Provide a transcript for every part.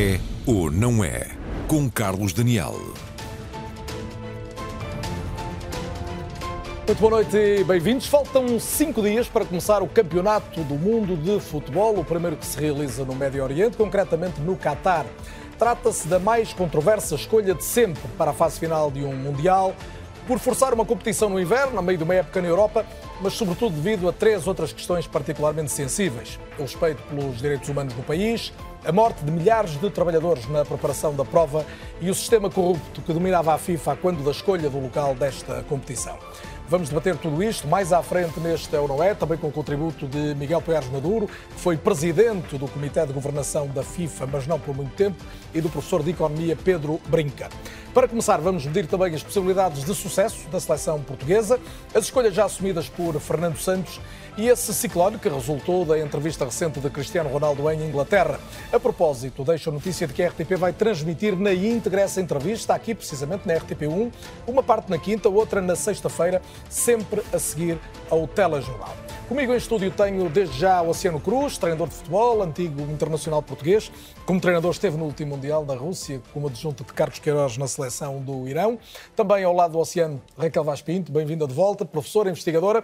É ou não é? Com Carlos Daniel. Muito boa noite e bem-vindos. Faltam cinco dias para começar o Campeonato do Mundo de Futebol, o primeiro que se realiza no Médio Oriente, concretamente no Catar. Trata-se da mais controversa escolha de sempre para a fase final de um Mundial, por forçar uma competição no inverno, a meio de uma época na Europa, mas sobretudo devido a três outras questões particularmente sensíveis: o respeito pelos direitos humanos no país, a morte de milhares de trabalhadores na preparação da prova e o sistema corrupto que dominava a FIFA quando da escolha do local desta competição. Vamos debater tudo isto mais à frente neste É É, também com o contributo de Miguel Poiares Maduro, que foi presidente do Comitê de Governação da FIFA, mas não por muito tempo, e do professor de Economia Pedro Brinca. Para começar, vamos medir também as possibilidades de sucesso da seleção portuguesa, as escolhas já assumidas por Fernando Santos e esse ciclone que resultou da entrevista recente de Cristiano Ronaldo em Inglaterra. A propósito, deixo a notícia de que a RTP vai transmitir na íntegra essa entrevista, aqui precisamente na RTP1, uma parte na quinta, outra na sexta-feira, sempre a seguir ao telejornal. Comigo em estúdio tenho desde já o Oceano Cruz, treinador de futebol, antigo internacional português. Como treinador esteve no último Mundial da Rússia, como adjunto de Carlos Queiroz na seleção do Irão. Também ao lado do Oceano, Raquel Vaz Pinto, bem-vinda de volta, professora, investigadora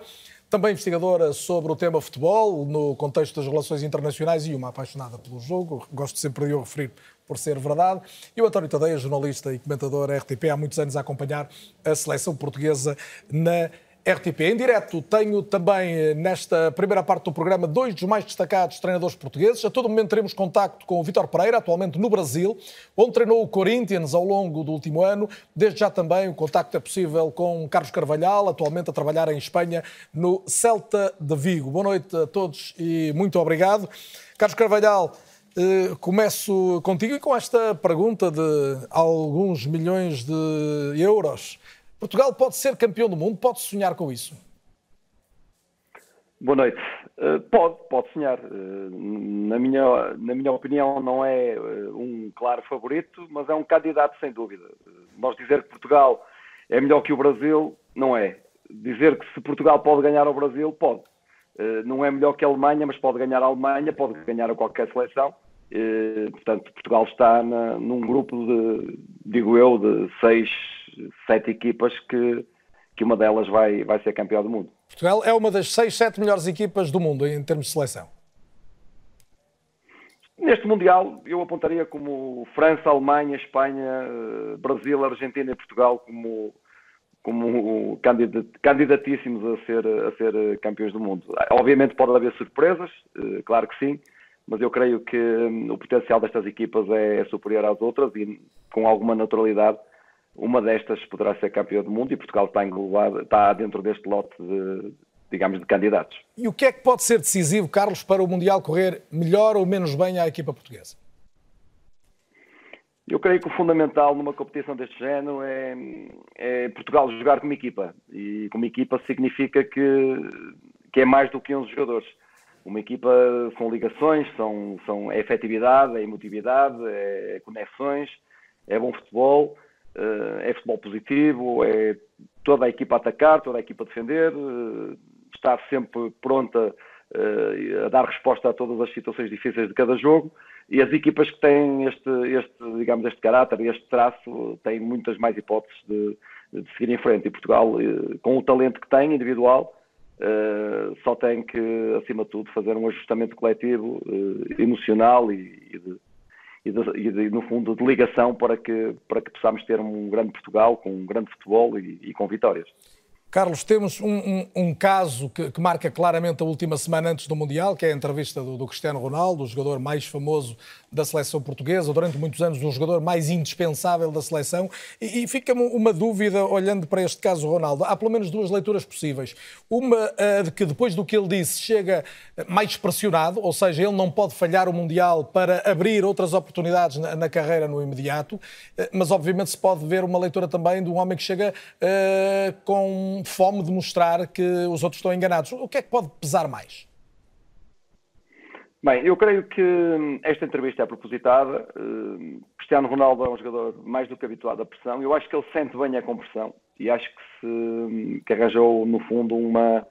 também investigadora sobre o tema futebol, no contexto das relações internacionais e uma apaixonada pelo jogo, gosto sempre de o referir por ser verdade. E o António Tadeia, jornalista e comentador RTP, há muitos anos a acompanhar a seleção portuguesa na RTP. Em direto tenho também eh, nesta primeira parte do programa dois dos mais destacados treinadores portugueses. A todo momento teremos contacto com o Vitor Pereira, atualmente no Brasil, onde treinou o Corinthians ao longo do último ano. Desde já também o contacto é possível com Carlos Carvalhal, atualmente a trabalhar em Espanha no Celta de Vigo. Boa noite a todos e muito obrigado. Carlos Carvalhal, eh, começo contigo e com esta pergunta de alguns milhões de euros. Portugal pode ser campeão do mundo? Pode sonhar com isso? Boa noite. Uh, pode, pode sonhar. Uh, na, minha, na minha opinião, não é uh, um claro favorito, mas é um candidato sem dúvida. nós dizer que Portugal é melhor que o Brasil, não é. Dizer que se Portugal pode ganhar ao Brasil, pode. não é melhor que a Alemanha, mas pode ganhar a Alemanha, pode ganhar a qualquer seleção. portanto, Portugal está na, num grupo de, digo eu, de seis sete equipas que, que uma delas vai, vai ser campeão do mundo. Portugal é uma das seis, sete melhores equipas do mundo em termos de seleção. Neste Mundial, eu apontaria como França, Alemanha, Espanha, Brasil, Argentina e Portugal como, como candidatíssimos a ser, a ser campeões do mundo. Obviamente pode haver surpresas, eh, claro que sim, mas eu creio que hum, o potencial destas equipas é superior às outras e com alguma naturalidade uma destas poderá ser campeã do mundo e Portugal está englobado, está dentro deste lote de, digamos, de candidatos. E o que é que pode ser decisivo, Carlos, para o Mundial correr melhor ou menos bem à equipa portuguesa? Eu creio que o fundamental numa competição deste género é, é, Portugal jogar como equipa. E como equipa significa que, que é mais do que 11 jogadores. Uma equipa são ligações, são, são, é efetividade, é emotividade, é conexões, é bom futebol é futebol positivo, é toda a equipa a atacar, toda a equipa a defender, eh, estar sempre pronta eh, a dar resposta a todas as situações difíceis de cada jogo. E as equipas que têm este, este digamos, este caráter, este traço, têm muitas mais hipóteses de, de seguir em frente. E Portugal, eh, com o talento que tem individual, só tem que, acima de tudo, fazer um ajustamento coletivo, emocional e, de, e, de, e no fundo de ligação para que, para que possamos ter um grande Portugal com um grande futebol e, e com vitórias. Carlos, temos um, um, um caso que, que, marca claramente a última semana antes do Mundial, que é a entrevista do, do, Cristiano Ronaldo, o jogador mais famoso da seleção portuguesa, durante muitos anos o jogador mais indispensável da seleção. E, e fica-me uma dúvida, olhando para este caso Ronaldo. Há pelo menos duas leituras possíveis. Uma de que depois do que ele disse chega mais pressionado, ou seja, ele não pode falhar o Mundial para abrir outras oportunidades na, na carreira no imediato, eh, mas obviamente se pode ver uma leitura também de um homem que chega uh, com fome de mostrar que os outros estão enganados. O que é que pode pesar mais? Bem, eu creio que esta entrevista é propositada. Uh, Cristiano Ronaldo é um jogador mais do que habituado à pressão. Eu acho que ele sente bem a compressão e acho que, se, que arranjou, no fundo, uma,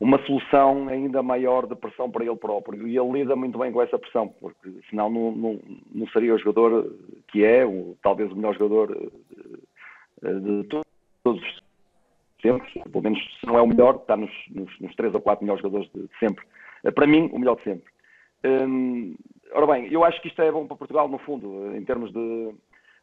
uma solução ainda maior de pressão para ele próprio. E ele lida muito bem com essa pressão, porque senão não, não, não seria o jogador que é, ou talvez o melhor jogador de todos os tempos. Pelo menos se não é o melhor, está nos, nos, nos três ou quatro melhores jogadores de, sempre. Eh, para mim, o melhor de sempre. Hum, ora bem, eu acho que isto é bom para Portugal, no fundo, em termos de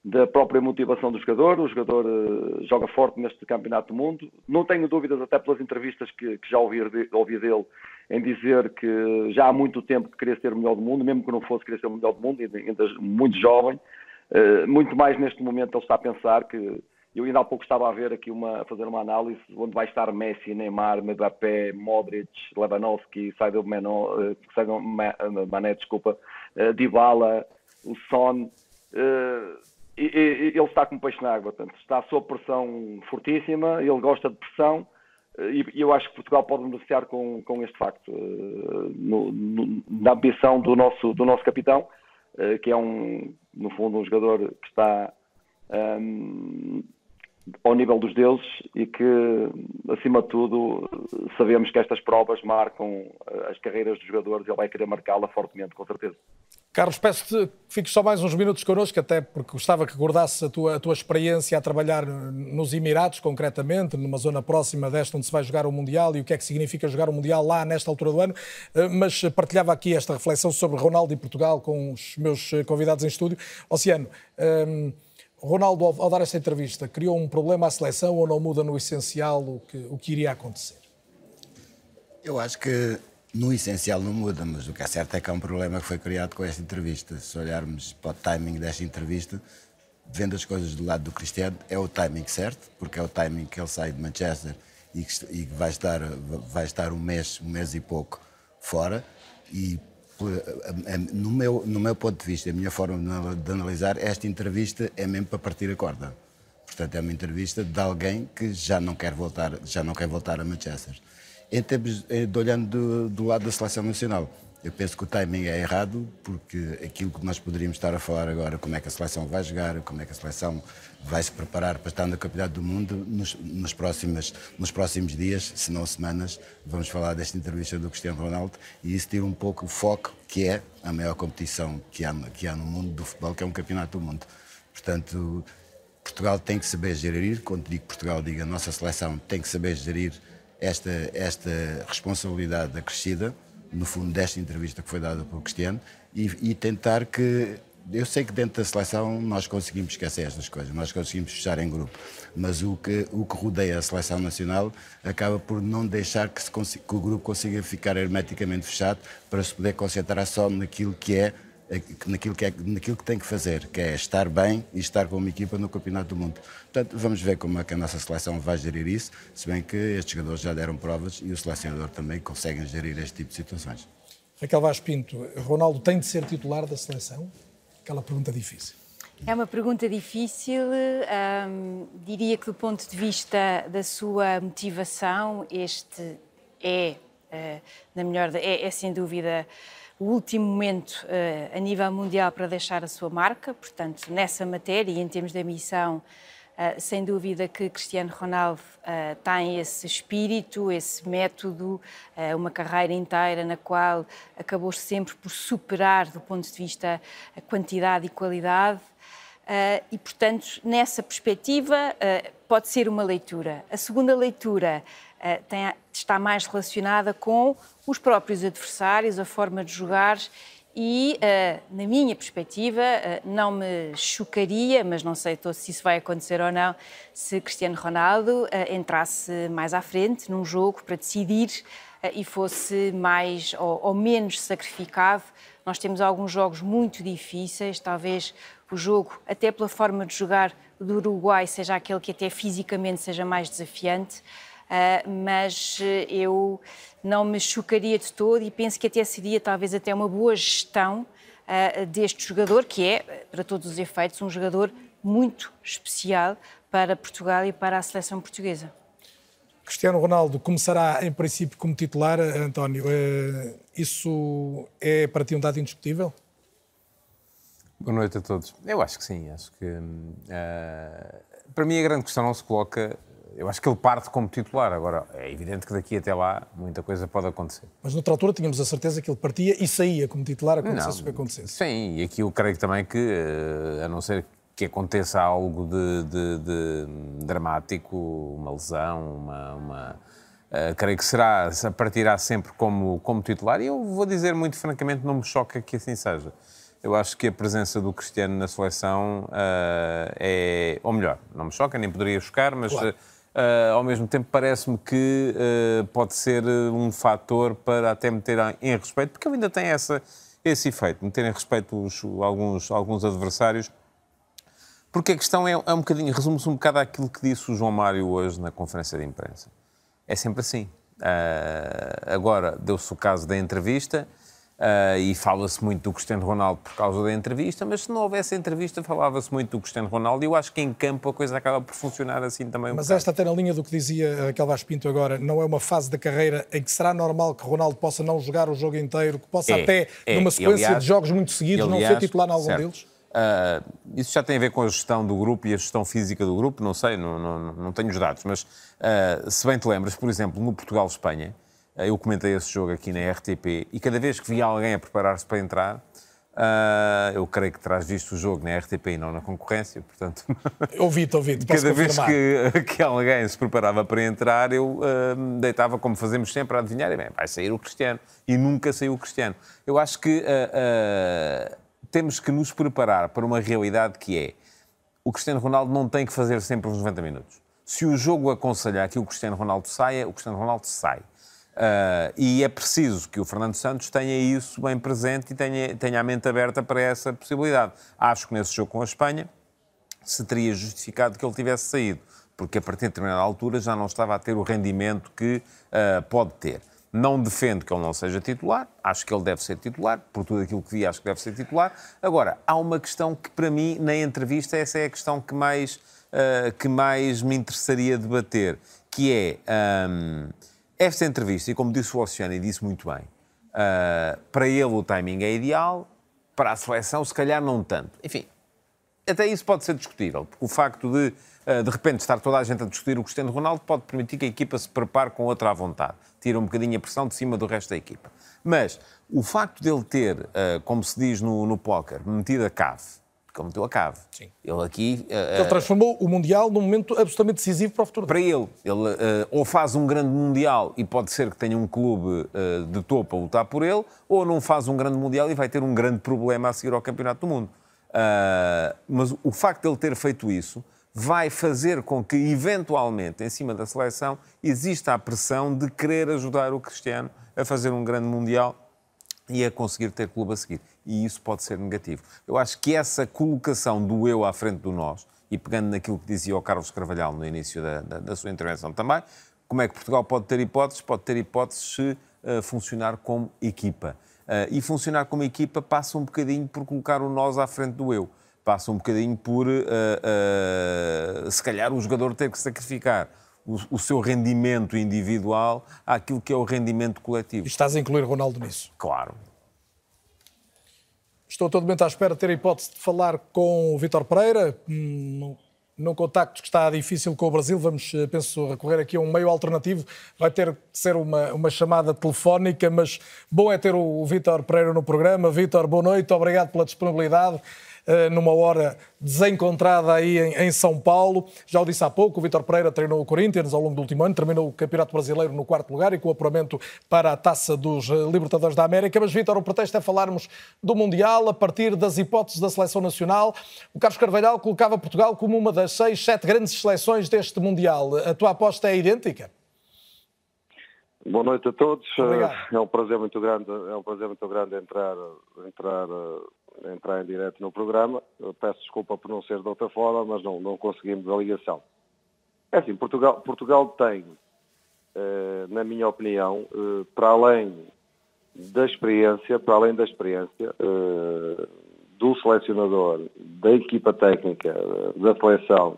da própria motivação do jogador. O jogador uh, joga forte neste Campeonato do Mundo. Não tenho dúvidas, até pelas entrevistas que, que já ouvi, de, ouvi, dele, em dizer que já há muito tempo que queria ser o melhor do mundo, mesmo que não fosse querer ser o melhor do mundo, ainda muito jovem. Uh, muito mais neste momento ele está a pensar que eu ainda há pouco estava a ver aqui uma, a fazer uma análise onde vai estar Messi, Neymar, Mbappé, Modric, Lewandowski, Sadio uh, Mané, desculpa, uh, Dybala, o Son. Ele está com peixe na água, portanto, está sob pressão fortíssima, ele gosta de pressão e eu acho que Portugal pode beneficiar com, com este facto, eh, no, no, na ambição do nosso, do nosso capitão, eh, que é um, no fundo, um jogador que está um, ehm, ao nível dos deuses e que, acima de tudo, sabemos que estas provas marcam as carreiras dos jogadores e ele vai querer marcá-la fortemente, com certeza. Carlos, peço-te que fiques só mais uns minutos connosco, até porque gostava que acordasse a tua, a tua experiência a trabalhar nos Emirados, concretamente, numa zona próxima desta onde se vai jogar o Mundial e o que é que significa jogar o Mundial lá nesta altura do ano. Eh, mas partilhava aqui esta reflexão sobre Ronaldo e Portugal com os meus convidados em estúdio. Oceano, um, ehm, Ronaldo, ao dar esta entrevista, criou um problema à seleção ou não muda no essencial o que, o que iria acontecer? Eu acho que no essencial não muda, mas o que é certo é que há um problema que foi criado com esta entrevista. Se olharmos para o timing desta entrevista, vendo as coisas do lado do Cristiano, é o timing certo, porque é o timing que ele sai de Manchester e que, vai, estar, vai estar um mês, um mês e pouco fora. E no meu, no meu ponto de vista, a minha forma de analisar, esta entrevista é mesmo para partir a corda. Portanto, é uma entrevista de alguém que já não quer voltar, já não quer voltar a Manchester em termos eh, de olhando do, do, lado da seleção nacional. Eu penso que o timing é errado, porque aquilo que nós poderíamos estar a falar agora, como é que a seleção vai jogar, como é que a seleção vai se preparar para estar na Campeonato do Mundo, nos, nos, próximos, nos próximos dias, se não semanas, vamos falar desta entrevista do Cristiano Ronaldo e isso tira um pouco o foco que é a maior competição que há, que há no mundo do futebol, que é um Campeonato do Mundo. Portanto, Portugal tem que saber gerir, quando digo Portugal, digo a nossa seleção tem que saber gerir esta, esta responsabilidade acrescida, no fundo, desta entrevista que foi dada pelo Cristiano, e, e tentar que eu sei que dentro da seleção nós conseguimos esquecer estas coisas, nós conseguimos fechar em grupo, mas o que, o que rodeia a seleção nacional acaba por não deixar que, se, que o grupo consiga ficar hermeticamente fechado para se poder concentrar só naquilo que é naquilo que, é, naquilo que tem que fazer, que é estar bem e estar com uma equipa no Campeonato do Mundo. Portanto, vamos ver como é que a nossa seleção vai gerir isso, se bem que estes jogadores já deram provas e o selecionador também conseguem gerir este tipo de situações. Raquel Vaz Pinto, Ronaldo tem de ser titular da seleção? Aquela pergunta difícil. É uma pergunta difícil. Hum, diria que, do ponto de vista da sua motivação, este é, uh, na melhor, é, é sem dúvida o último momento uh, a nível mundial para deixar a sua marca, portanto, nessa matéria e em termos da missão, uh, sem dúvida que Cristiano Ronaldo uh, tem esse espírito, esse método, uma carreira inteira na qual acabou sempre por superar, do ponto de vista a quantidade e qualidade. e, portanto, nessa perspectiva, pode ser uma leitura. A segunda leitura tem, está mais relacionada com os próprios adversários, a forma de jogar e, uh, na minha perspectiva, uh, não me chocaria, mas não sei se isso vai acontecer ou não, se Cristiano Ronaldo entrasse mais à frente num jogo para decidir e fosse mais ou, menos sacrificado. Nós temos alguns jogos muito difíceis, talvez o jogo, até pela forma de jogar do Uruguai, seja aquele que até fisicamente seja mais desafiante. Uh, mas eh, eu não me chocaria de todo e penso que até seria talvez até uma boa gestão uh, deste jogador, que é, para todos os efeitos, um jogador muito especial para Portugal e para a seleção portuguesa. Cristiano Ronaldo começará em princípio como titular, António. Isso é para ti um dado indiscutível? Boa noite a todos. Eu acho que sim. Acho que uh, para mim a grande questão não se coloca eu acho que ele parte como titular. Agora, é evidente que daqui até lá muita coisa pode acontecer. Mas noutra altura tínhamos a certeza que ele partia e saía como titular, acontecesse Não, o que acontecesse. Sim, e aqui eu creio também que, eh, a não ser que aconteça algo de, de- de dramático, uma lesão, uma. uma eh, creio que será, se partirá sempre como, como titular. E eu vou dizer muito francamente, não me choca que assim seja. Eu acho que a presença do Cristiano na seleção eh, é. Ou melhor, não me choca, nem poderia chocar, mas. Claro. Eh, ao mesmo tempo parece-me que eh, pode ser eh, um fator para até meter em respeito, porque ele ainda tem essa, esse efeito, meter em respeito os- alguns, alguns adversários, porque a questão é, é um bocadinho, resume-se um bocado àquilo que disse o João Mário hoje na conferência de imprensa. É sempre assim. Ah, agora, deu-se o caso da entrevista ah, e fala-se muito do Cristiano Ronaldo por causa da entrevista, mas se não houvesse entrevista, falava-se muito do Cristiano Ronaldo e eu acho que em campo a coisa acaba por funcionar assim também um Mas bocado. esta até na linha do que dizia Raquel Vaz Pinto agora, não é uma fase da carreira em que será normal que Ronaldo possa não jogar o jogo inteiro, que possa É, até, é. numa sequência aliás- de jogos muito seguidos, e, não aliás, ser titular em algum certo. deles? Ah, isso já tem a ver com a gestão do grupo e a gestão física do grupo, não sei, não, não, não tenho os dados, mas ah, se bem te lembras, por exemplo, no Portugal-Espanha, ah, eu comentei esse jogo aqui na RTP e cada vez que via alguém a preparar-se para entrar, ah, eu creio que terás visto o jogo na RTP e não na concorrência, portanto. Ouvi-te, ouvi-te, Cada vez que, que alguém se preparava para entrar, eu ah, deitava, como fazemos sempre, a adivinhar, e bem, vai sair o Cristiano. E nunca saiu o Cristiano. Eu acho que ah, temos que nos preparar para uma realidade que é o Cristiano Ronaldo não tem que fazer sempre os 90 minutos. Se o jogo aconselhar que o Cristiano Ronaldo saia, o Cristiano Ronaldo sai. Ah, e é preciso que o Fernando Santos tenha isso bem presente e tenha, tenha a mente aberta para essa possibilidade. Acho que nesse jogo com a Espanha, se teria justificado que ele tivesse saído, porque a partir de determinada altura já não estava a ter o rendimento que ah, pode ter. Não defendo que ele não seja titular, acho que ele deve ser titular, por tudo aquilo que vi, acho que deve ser titular. Agora, há uma questão que para mim, na entrevista, essa é a questão que mais, ah, que mais me interessaria debater, que é ahm, esta entrevista, e como disse o Oceano e disse muito bem, ah, para ele o timing é ideal, para a seleção se calhar não tanto. Enfim, até isso pode ser discutível, porque o facto de, eh, de repente, estar toda a gente a discutir o Cristiano Ronaldo pode permitir que a equipa se prepare com outra à vontade. Tira um bocadinho a pressão de cima do resto da equipa. Mas o facto dele ter, eh, como se diz no, no póquer, metido a cave, ele meteu a cave. Sim. Ele aqui... eh, Ele transformou o Mundial num momento absolutamente decisivo para o futuro. para ele, ele eh, ou faz um grande Mundial e pode ser que tenha um clube eh, de topo a lutar por ele, ou não faz um grande Mundial e vai ter um grande problema a seguir ao Campeonato do Mundo. Mas o facto de ele ter feito isso vai fazer com que, eventualmente, em cima da seleção, exista a pressão de querer ajudar o Cristiano a fazer um grande Mundial e a conseguir ter clube a seguir. E isso pode ser negativo. Eu acho que essa colocação do eu à frente do nós, e pegando naquilo que dizia o Carlos Carvalhal no início da, da- da sua intervenção também, como é que Portugal pode ter hipóteses? Pode ter hipóteses se eh, funcionar como equipa. Eh, e funcionar como equipa passa um bocadinho por colocar o nós à frente do eu. Passa um bocadinho por, eh, eh, se calhar, o jogador ter que sacrificar o, o seu rendimento individual àquilo que é o rendimento coletivo. E estás a incluir Ronaldo nisso. Claro. Estou totalmente à espera de ter a hipótese de falar com o Vítor Pereira. Hum, Num contacto que está difícil com o Brasil, vamos, eh, penso, recorrer aqui a um meio alternativo. Vai ter que ser uma, uma chamada telefónica, mas bom é ter o, o Vítor Pereira no programa. Vítor, boa noite, obrigado pela disponibilidade. Eh, Numa hora desencontrada aí em, São Paulo. Já o disse há pouco, o Vítor Pereira treinou o Corinthians ao longo do último ano, terminou o Campeonato Brasileiro no quarto lugar e com o apuramento para a Taça dos eh, Libertadores da América. Mas, Vítor, o pretexto é falarmos do Mundial a partir das hipóteses da seleção nacional. O Carlos Carvalhal colocava Portugal como uma das seis, sete grandes seleções deste Mundial. A tua aposta é idêntica? Boa noite a todos. Obrigado. É um prazer muito grande, é um prazer muito grande entrar, entrar, eh, entrar em direto no programa. Peço desculpa por não ser de outra forma, mas não, não conseguimos a ligação. É assim, Portugal, Portugal tem, eh, na minha opinião, eh, para além da experiência, para além da experiência eh, do selecionador, da equipa técnica, da seleção,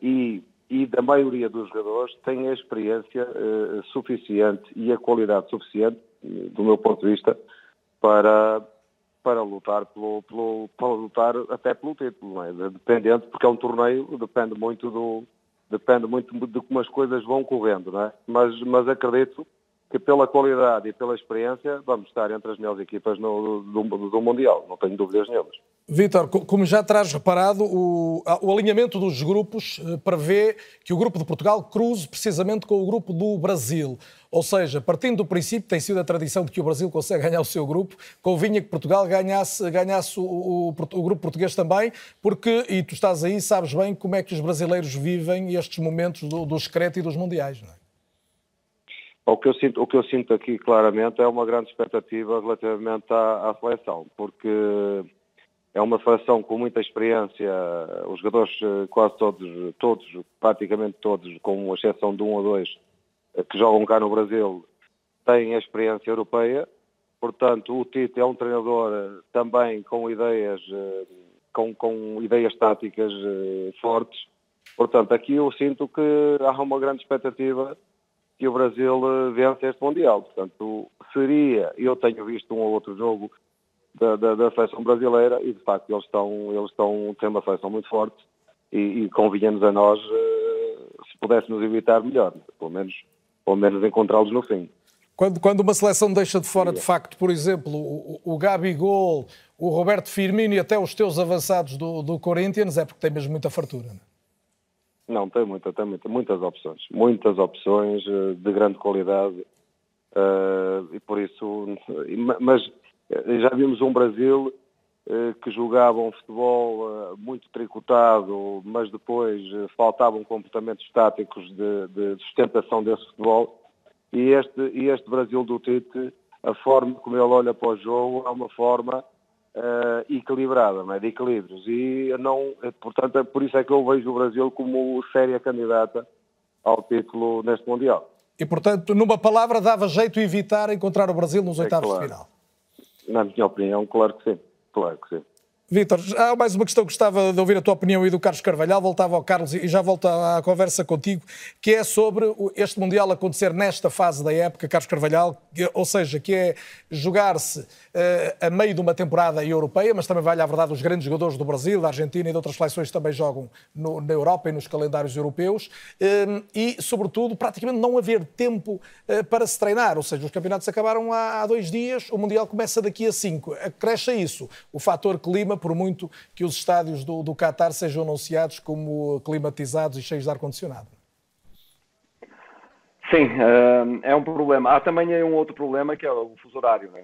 e, e da maioria dos jogadores tem a experiência suficiente e a qualidade suficiente, do meu ponto de vista, para, para lutar pelo, pelo- para lutar até pelo título, não é? porque é um torneio, depende muito do, depende muito de como as coisas vão correndo, não é? Mas, mas acredito que pela qualidade e pela experiência vamos estar entre as melhores equipas no, do, do Mundial, não tenho dúvidas nenhumas. Vítor, como já terás reparado, o, o, alinhamento dos grupos eh, prevê que o grupo de Portugal cruze precisamente com o grupo do Brasil. Ou seja, partindo do princípio, tem sido a tradição de que o Brasil consegue ganhar o seu grupo, convinha que Portugal ganhasse, ganhasse o, o, o grupo português também, porque, e tu estás aí, sabes bem como é que os brasileiros vivem estes momentos do, do e dos mundiais, não é? O que, eu sinto, o que eu sinto aqui claramente é uma grande expectativa relativamente à, à seleção, porque é uma seleção com muita experiência, os jogadores eh, quase todos, todos, praticamente todos, com exceção de um ou dois, eh, que jogam cá no Brasil, têm a experiência europeia. Portanto, o Tite é um treinador eh, também com ideias, com, com ideias táticas fortes. Portanto, aqui eu sinto que há uma grande expectativa que o Brasil vence este Mundial. Portanto, seria, eu tenho visto um ou outro jogo da, da, da, seleção brasileira e de facto eles estão, eles estão têm uma seleção muito forte e, e convinha-nos a nós uh, se pudéssemos evitar melhor, pelo menos, pelo menos encontrá-los no fim. Quando, quando uma seleção deixa de fora, de facto, por exemplo, o, o Gabigol, o Roberto Firmino e até os teus avançados do, do Corinthians, é porque tem mesmo muita fartura, não é? Não, tem, muita, tem muita, muitas opções. Muitas opções eh, de grande qualidade. Uh, e por isso. Mas eh, já vimos um Brasil eh, que jogava um futebol eh, muito tricotado, mas depois faltavam comportamentos táticos de, de sustentação desse futebol. E este, e este Brasil do Tite, a forma como ele olha para o jogo é uma forma uh, equilibrada, não é? de equilíbrios. E não, portanto, é por isso é que eu vejo o Brasil como séria candidata ao título neste Mundial. E, portanto, numa palavra, dava jeito evitar encontrar o Brasil nos é oitavos claro. de final. Na minha opinião, claro que sim. Claro que sim. Vítor, há mais uma questão que gostava de ouvir a tua opinião e do Carlos Carvalhal. Voltava ao Carlos e já volto à conversa contigo, que é sobre este Mundial acontecer nesta fase da época, Carlos Carvalhal, ou seja, que é jogar-se uh, a meio de uma temporada europeia, mas também vale a verdade os grandes jogadores do Brasil, da Argentina e de outras seleções também jogam no, na Europa e nos calendários europeus, uh, e, sobretudo, praticamente não haver tempo uh, para se treinar, ou seja, os campeonatos acabaram há, há dois dias, o Mundial começa daqui a cinco. Acresce isso o fator clima, por muito que os estádios do, do Qatar sejam anunciados como climatizados e cheios de ar-condicionado. Sim, eh, é um problema. Há também um outro problema que é o fuso horário. Né?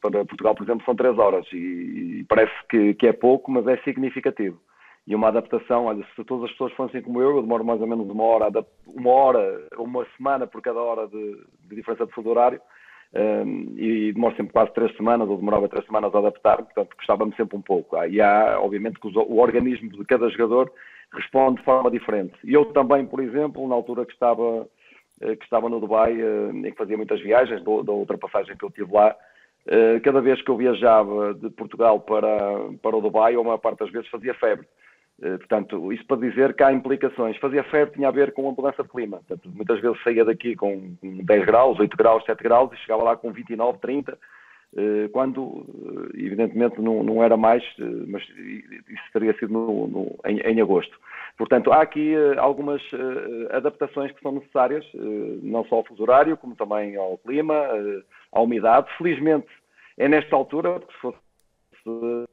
Para Portugal, por exemplo, são três horas e parece que, é pouco, mas é significativo. E uma adaptação, olha, se todas as pessoas fossem como eu, eu demoro mais ou menos uma hora, uma hora, uma semana por cada hora de, de diferença de fuso horário e demora sempre quase três semanas, ou demorava três semanas a adaptar, portanto custava-me sempre um pouco. Ah, e há, obviamente, que o organismo de cada jogador responde de forma diferente. E eu também, por exemplo, na altura que estava, eh, que estava no Dubai, eh, em que fazia muitas viagens, da outra passagem que eu tive lá, eh, cada vez que eu viajava de Portugal para, para o Dubai, ou a maior parte das vezes fazia febre. Eh, portanto, isso para dizer que há implicações. Fazia febre tinha a ver com a mudança de clima. Portanto, muitas vezes saía daqui com 10 graus, 8 graus, 7 graus e chegava lá com 29, 30, eh, quando, eh, evidentemente, não, não era mais, mas isso teria sido no, no, em, em, agosto. Portanto, há aqui algumas adaptações que são necessárias, não só ao fuso horário, como também ao clima, à umidade. Felizmente, é nesta altura, porque se fosse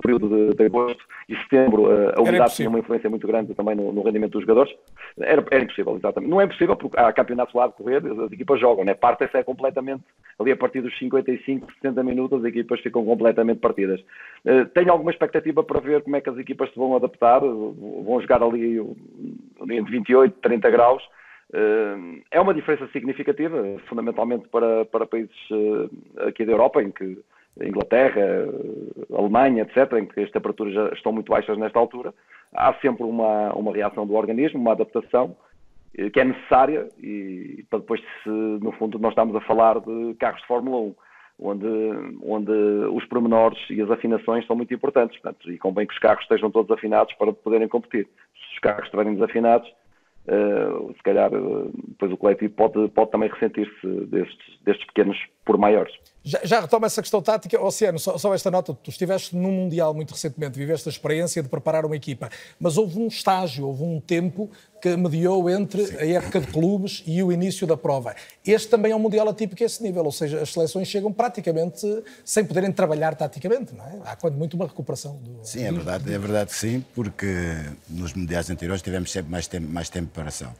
período de, de, agosto e setembro a umidade tinha uma influência muito grande também no, no rendimento dos jogadores. Era, era, impossível, exatamente. Não é impossível porque há campeonatos lá de correr, as equipas jogam, né? Parte-se é completamente, ali a partir dos 55, 60 minutos, as equipas ficam completamente partidas. Uh, tenho alguma expectativa para ver como é que as equipas se vão adaptar, vão jogar ali entre 28, 30 graus. Uh, é uma diferença significativa, fundamentalmente para, para países aqui da Europa, em que Inglaterra, Alemanha, etc., em que as temperaturas já estão muito baixas nesta altura, há sempre uma, uma reação do organismo, uma adaptação eh, que é necessária e para depois, se, no fundo, nós estamos a falar de carros de Fórmula 1, onde, onde os pormenores e as afinações são muito importantes, portanto, e convém que os carros estejam todos afinados para poderem competir. Se os carros estiverem desafinados, uh, se calhar uh, depois o coletivo pode, pode também ressentir-se destes, destes pequenos por maiores. Já, já retoma essa questão tática. Oceano, só, só, esta nota. Tu estiveste num Mundial muito recentemente, viveste a experiência de preparar uma equipa, mas houve um estágio, houve um tempo que mediou entre Sim. a época de clubes e o início da prova. Este também é um Mundial atípico a esse nível, ou seja, as seleções chegam praticamente sem poderem trabalhar taticamente, não é? Há quando muito uma recuperação. Do... Sim, é verdade, é verdade que sim, porque nos Mundiais anteriores tivemos sempre mais tempo, mais tempo de preparação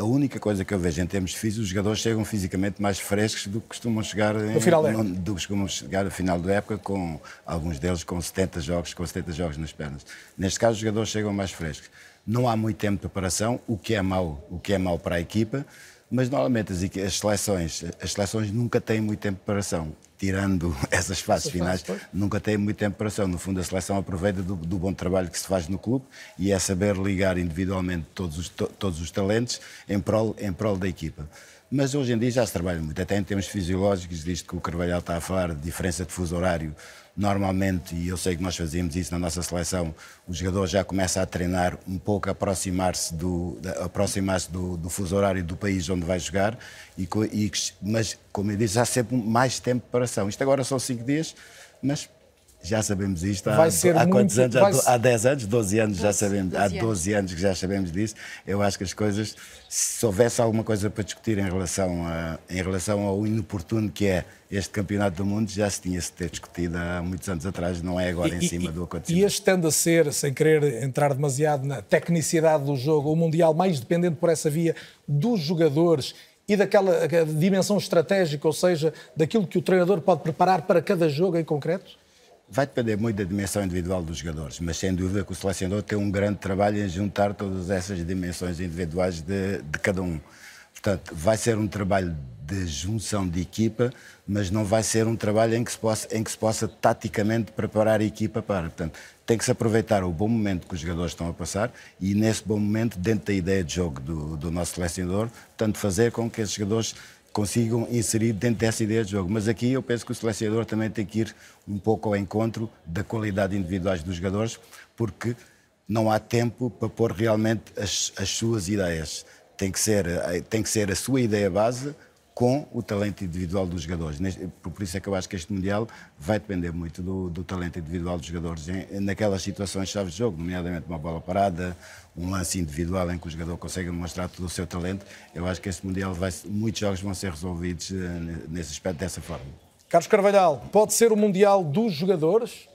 a única coisa que eu vejo em termos físicos, os jogadores chegam fisicamente mais frescos do que costumam chegar no final da época. do que costumam chegar no final da época, com alguns deles com 70 jogos, com 70 jogos nas pernas. Neste caso, os jogadores chegam mais frescos. Não há muito tempo de preparação, o que é mau, o que é mau para a equipa, mas normalmente as, as seleções, as seleções nunca têm muito tempo de preparação tirando essas fases finais, nunca tem muito tempo para ação. No fundo, a seleção aproveita do, do, bom trabalho que se faz no clube e é saber ligar individualmente todos os, to, todos os talentos em prol, em prol da equipa. Mas hoje em dia já se trabalha muito, até em termos fisiológicos, disto que o Carvalhal está a falar, de diferença de fuso horário. Normalmente, e eu sei que nós fazíamos isso na nossa seleção, o jogador já começa a treinar um pouco, a aproximar-se do, aproximar do, do fuso horário do país onde vai jogar, e, e, mas, como eu disse, há sempre mais tempo de preparação. Isto agora são cinco dias, mas já sabemos isto há, vai ser há quantos muito, anos? Há, há 10 anos, 12 anos 12, já sabemos, 12 há 12 anos que já sabemos disso. Eu acho que as coisas, se houvesse alguma coisa para discutir em relação, a, em relação ao inoportuno que é este campeonato do mundo, já se tinha se ter discutido há muitos anos atrás, não é agora e, em cima e, do acontecimento. E este tende a ser, sem querer entrar demasiado na tecnicidade do jogo, o Mundial mais dependente por essa via dos jogadores e daquela dimensão estratégica, ou seja, daquilo que o treinador pode preparar para cada jogo em concreto? Vai depender muito da dimensão individual dos jogadores, mas sem dúvida que o selecionador tem um grande trabalho em juntar todas essas dimensões individuais de, de cada um. Portanto, vai ser um trabalho de junção de equipa, mas não vai ser um trabalho em que se possa, em que se possa taticamente preparar a equipa para. Portanto, tem que se aproveitar o bom momento que os jogadores estão a passar e, nesse bom momento, dentro da ideia de jogo do, do nosso selecionador, tanto fazer com que esses jogadores consigam inserir dentro dessa ideia de jogo. Mas aqui eu penso que o selecionador também tem que ir um pouco ao encontro da qualidade individuais dos jogadores, porque não há tempo para pôr realmente as, as suas ideias. Tem que, ser, eh, tem que ser a sua ideia base com o talento individual dos jogadores. Por isso é que eu acho que este Mundial vai depender muito do, do talento individual dos jogadores naquelas situações chaves de jogo, nomeadamente uma bola parada, um lance individual em que o jogador consegue mostrar todo o seu talento. Eu acho que este Mundial, vai, muitos jogos vão ser resolvidos eh, nesse aspecto, dessa forma. Carlos Carvalhal, pode ser o Mundial dos jogadores?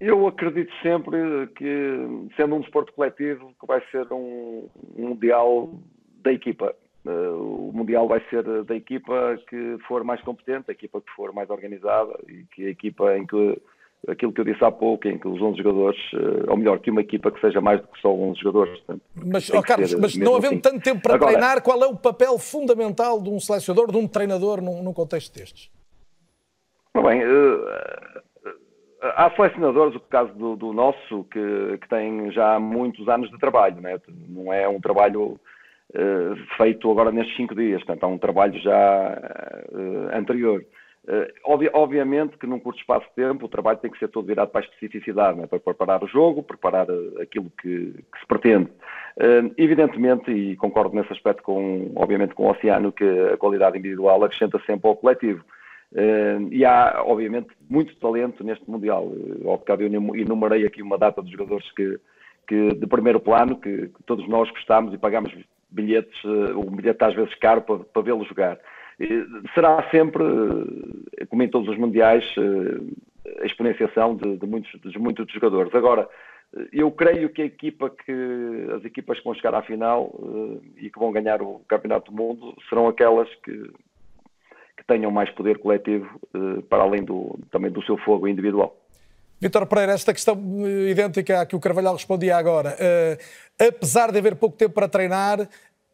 Eu acredito sempre que, sendo um desporto coletivo, que vai ser um, um Mundial da equipa. Uh, o Mundial vai ser da equipa que for mais competente, a equipa que for mais organizada e que a equipa em que aquilo que eu disse há pouco, em que os 11 jogadores, uh, ou melhor, que uma equipa que seja mais do que só 11 jogadores. Portanto, mas, oh, Carlos, mas não havendo assim. tanto tempo para Agora, treinar, qual é o papel fundamental de um selecionador, de um treinador num, num contexto destes? Bem, uh, há selecionadores, o caso do, do nosso, que, que, tem já muitos anos de trabalho, né? não é um trabalho uh, feito agora nestes cinco dias, portanto, há um trabalho já uh, anterior. Uh, obviamente que num curto espaço de tempo o trabalho tem que ser todo virado para a especificidade, né? para preparar o jogo, preparar aquilo que, que se pretende. Uh, evidentemente, e concordo nesse aspecto com, obviamente, com o Oceano, que a qualidade individual acrescenta sempre ao coletivo. Uh, e há, obviamente, muito talento neste Mundial. Ao bocado eu enumerei aqui uma data de jogadores que, que de primeiro plano, que, que todos nós gostamos e pagamos bilhetes, uh, um bilhete às vezes caro para, para vê-lo jogar. Será sempre, como em todos os Mundiais, a exponenciação de, de, muitos, de muitos jogadores. Agora, eu creio que a equipa que as equipas que vão chegar à final e que vão ganhar o Campeonato do Mundo serão aquelas que que tenham mais poder coletivo eh, para além do, também do seu fogo individual. Vítor Pereira, esta questão eh, idêntica à que o Carvalhal respondia agora. Uh, apesar de haver pouco tempo para treinar,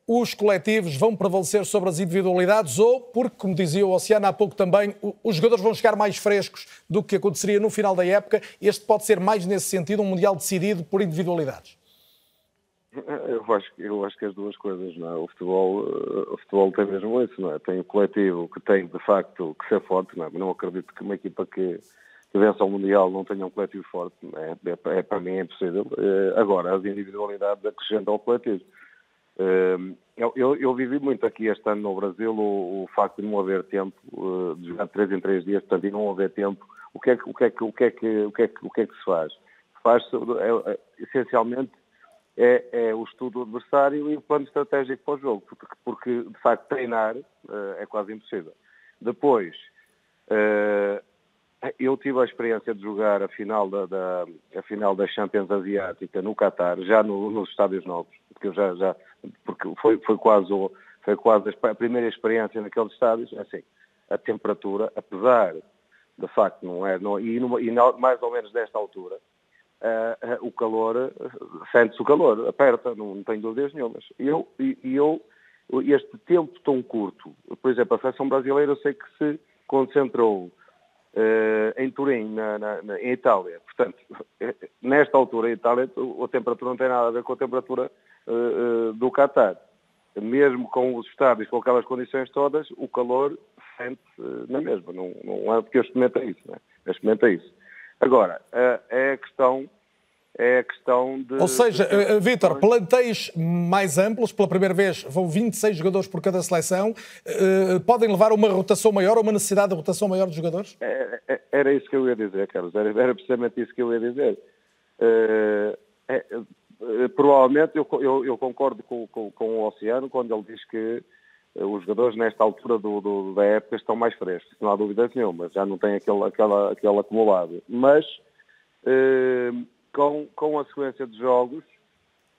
os coletivos vão prevalecer sobre as individualidades ou, porque, como dizia o Oceano há pouco também, os jogadores vão chegar mais frescos do que aconteceria no final da época. Este pode ser mais nesse sentido um Mundial decidido por individualidades. Eu acho, eu acho que as duas coisas, não é? O futebol, eh, o futebol tem mesmo isso, não é? Tem o coletivo que tem, de facto, que ser forte, não é? Não acredito que uma equipa que, que vença o Mundial não tenha um coletivo forte, é? É, é, para mim é impossível. É, agora, as individualidades acrescentam ao coletivo. Eu, eu, eu, vivi muito aqui este ano no Brasil o, o facto de não haver tempo, de jogar três em três dias, portanto, e não haver tempo. O que é que, se faz? Faz é, é, essencialmente é, é, o estudo do adversário e o plano estratégico para o jogo, porque, porque de facto treinar uh, é quase impossível. Depois, uh, eu tive a experiência de jogar a final da, da, a final da Champions Asiática no Qatar, já no, nos estádios novos, porque eu já, já porque foi, foi quase, foi quase a primeira experiência naqueles estádios, é assim, a temperatura, apesar de facto não é, não, e, numa, e mais ou menos desta altura, uh, uh, o calor, uh, sente-se o calor, aperta, não, não tenho dúvidas nenhumas. Eu, e eu, este tempo tão curto, por exemplo, a seleção brasileira eu sei que se concentrou em Turim, na, na, na, em Itália. Portanto, nesta altura em Itália, a temperatura não tem nada a ver com a temperatura do Qatar. Mesmo com os estádios, com aquelas condições todas, o calor sente-se na mesma. Não, não é porque eu experimento isso. Não é? Eu experimento isso. Agora, é a questão é a questão de. Ou seja, de... Eh, Vítor, planteios mais amplos, pela primeira vez vão 26 jogadores por cada seleção, uh, podem levar a uma rotação maior, a uma necessidade de rotação maior de jogadores? É, é, era isso que eu ia dizer, Carlos, era, era precisamente isso que eu ia dizer. Uh, é, provavelmente eu, eu, eu concordo com, com, com, o Oceano quando ele diz que os jogadores nesta altura do, do, da época estão mais frescos, não há dúvidas nenhuma, já não tem aquele, aquela, aquele acumulado. Mas uh, com, com a sequência de jogos,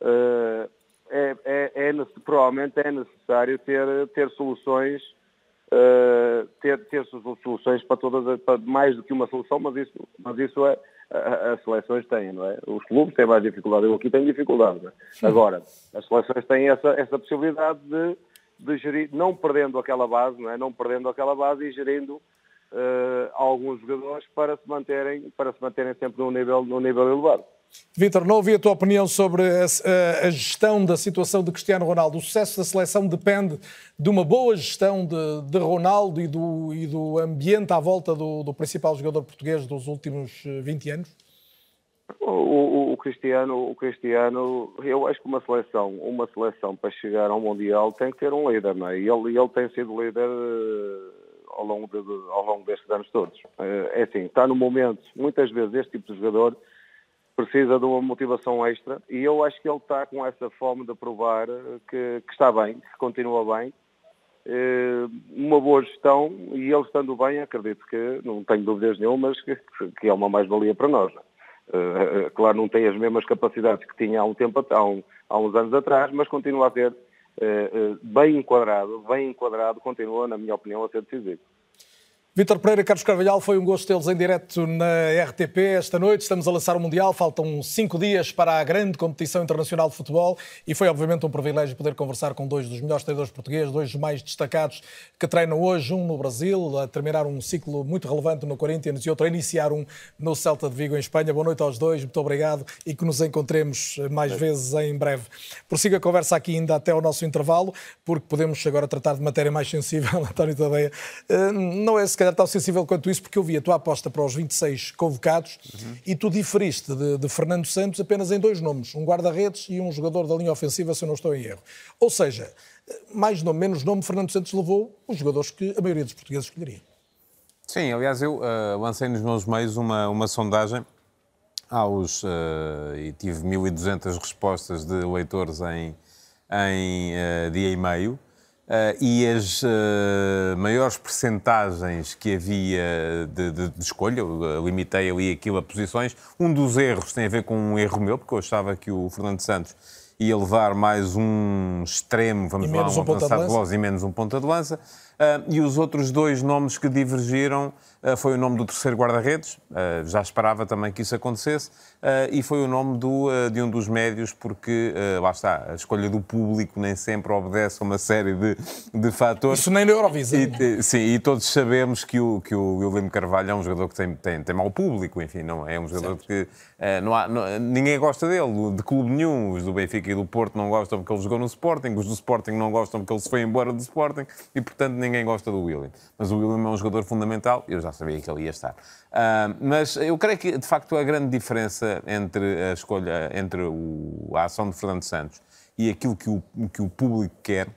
uh, é, é, é, provavelmente é necessário ter, ter soluções, uh, ter, ter soluções para todas, para mais do que uma solução, mas isso, mas isso é, as seleções têm, não é? Os clubes têm mais dificuldade, eu aqui tenho dificuldade. É? Agora, as seleções têm essa, essa possibilidade de de gerir, não perdendo aquela base, não é? Não perdendo aquela base e gerindo uh, alguns jogadores para se manterem, para se manterem sempre num nível, num nível elevado. Vítor, não ouvi a tua opinião sobre a, a, gestão da situação de Cristiano Ronaldo. O sucesso da seleção depende de uma boa gestão de, de Ronaldo e do, e do, ambiente à volta do, do principal jogador português dos últimos 20 eh, anos? O, o, o, Cristiano, o Cristiano, eu acho que uma seleção, uma seleção para chegar ao Mundial tem que ter um líder, não é? E ele, ele tem sido líder eh, ao longo, de, ao longo destes anos todos. Eh, é assim, está no momento, muitas vezes este tipo de jogador precisa de uma motivação extra e eu acho que ele está com essa fome de provar que, que está bem, que continua bem. Eh, uma boa gestão e ele estando bem, acredito que, não tenho dúvidas nenhumas, que, que é uma mais-valia para nós. É? Claro, não tem as mesmas capacidades que tinha há um tempo, há, um, há uns anos atrás, mas continua a ter bem enquadrado, bem enquadrado, continua, na minha opinião, a ser decisivo. Vítor Pereira, Carlos Carvalhal, foi um gosto tê-los em direto na RTP esta noite. Estamos a lançar o Mundial, faltam cinco dias para a grande competição internacional de futebol e foi obviamente um privilégio poder conversar com dois dos melhores treinadores portugueses, dois mais destacados que treinam hoje, um no Brasil, a terminar um ciclo muito relevante no Corinthians e outro a iniciar um no Celta de Vigo em Espanha. Boa noite aos dois, muito obrigado e que nos encontremos mais vezes em breve. Prossigo a conversa aqui ainda até ao nosso intervalo, porque podemos agora tratar de matéria mais sensível, António Tadeia. Eh, não é sequer calhar tão sensível quanto isso, porque eu vi a tua aposta para os 26 convocados uhum. e tu diferiste de, de, Fernando Santos apenas em dois nomes, um guarda-redes e um jogador da linha ofensiva, se eu não estou em erro. Ou seja, mais nome, menos nome, Fernando Santos levou os jogadores que a maioria dos portugueses escolheria. Sim, aliás, eu uh, lancei nos meus meios uma, uma sondagem aos, uh, e tive 1.200 respostas de leitores em, em uh, dia e meio, Uh, e as uh, maiores percentagens que havia de, de, de, escolha, eu limitei ali aquilo a posições. Um dos erros tem a ver com um erro meu, porque eu achava que o Fernando Santos ia levar mais um extremo, vamos lá, um, um avançado veloz e menos um ponta de lança. Uh, e os outros dois nomes que divergiram foi o nome do terceiro guarda-redes, uh, já esperava também que isso acontecesse, e foi o nome do, de um dos médios, porque lá está, a escolha do público nem sempre obedece a uma série de, de fatores. Isso nem na Eurovisão. E, sim, e todos sabemos que o, que o William Carvalho é um jogador que tem, tem, tem mau público, enfim, não é um jogador certo. que não há, não, ninguém gosta dele, de clube nenhum, os do Benfica e do Porto não gostam porque ele jogou no Sporting, os do Sporting não gostam porque ele se foi embora do Sporting, e portanto ninguém gosta do William. Mas o William é um jogador fundamental, eu já sabia que ele ia estar. Uh, mas eu creio que, de facto, a grande diferença entre a escolha, entre o, a ação de Fernando Santos e aquilo que o, que o público quer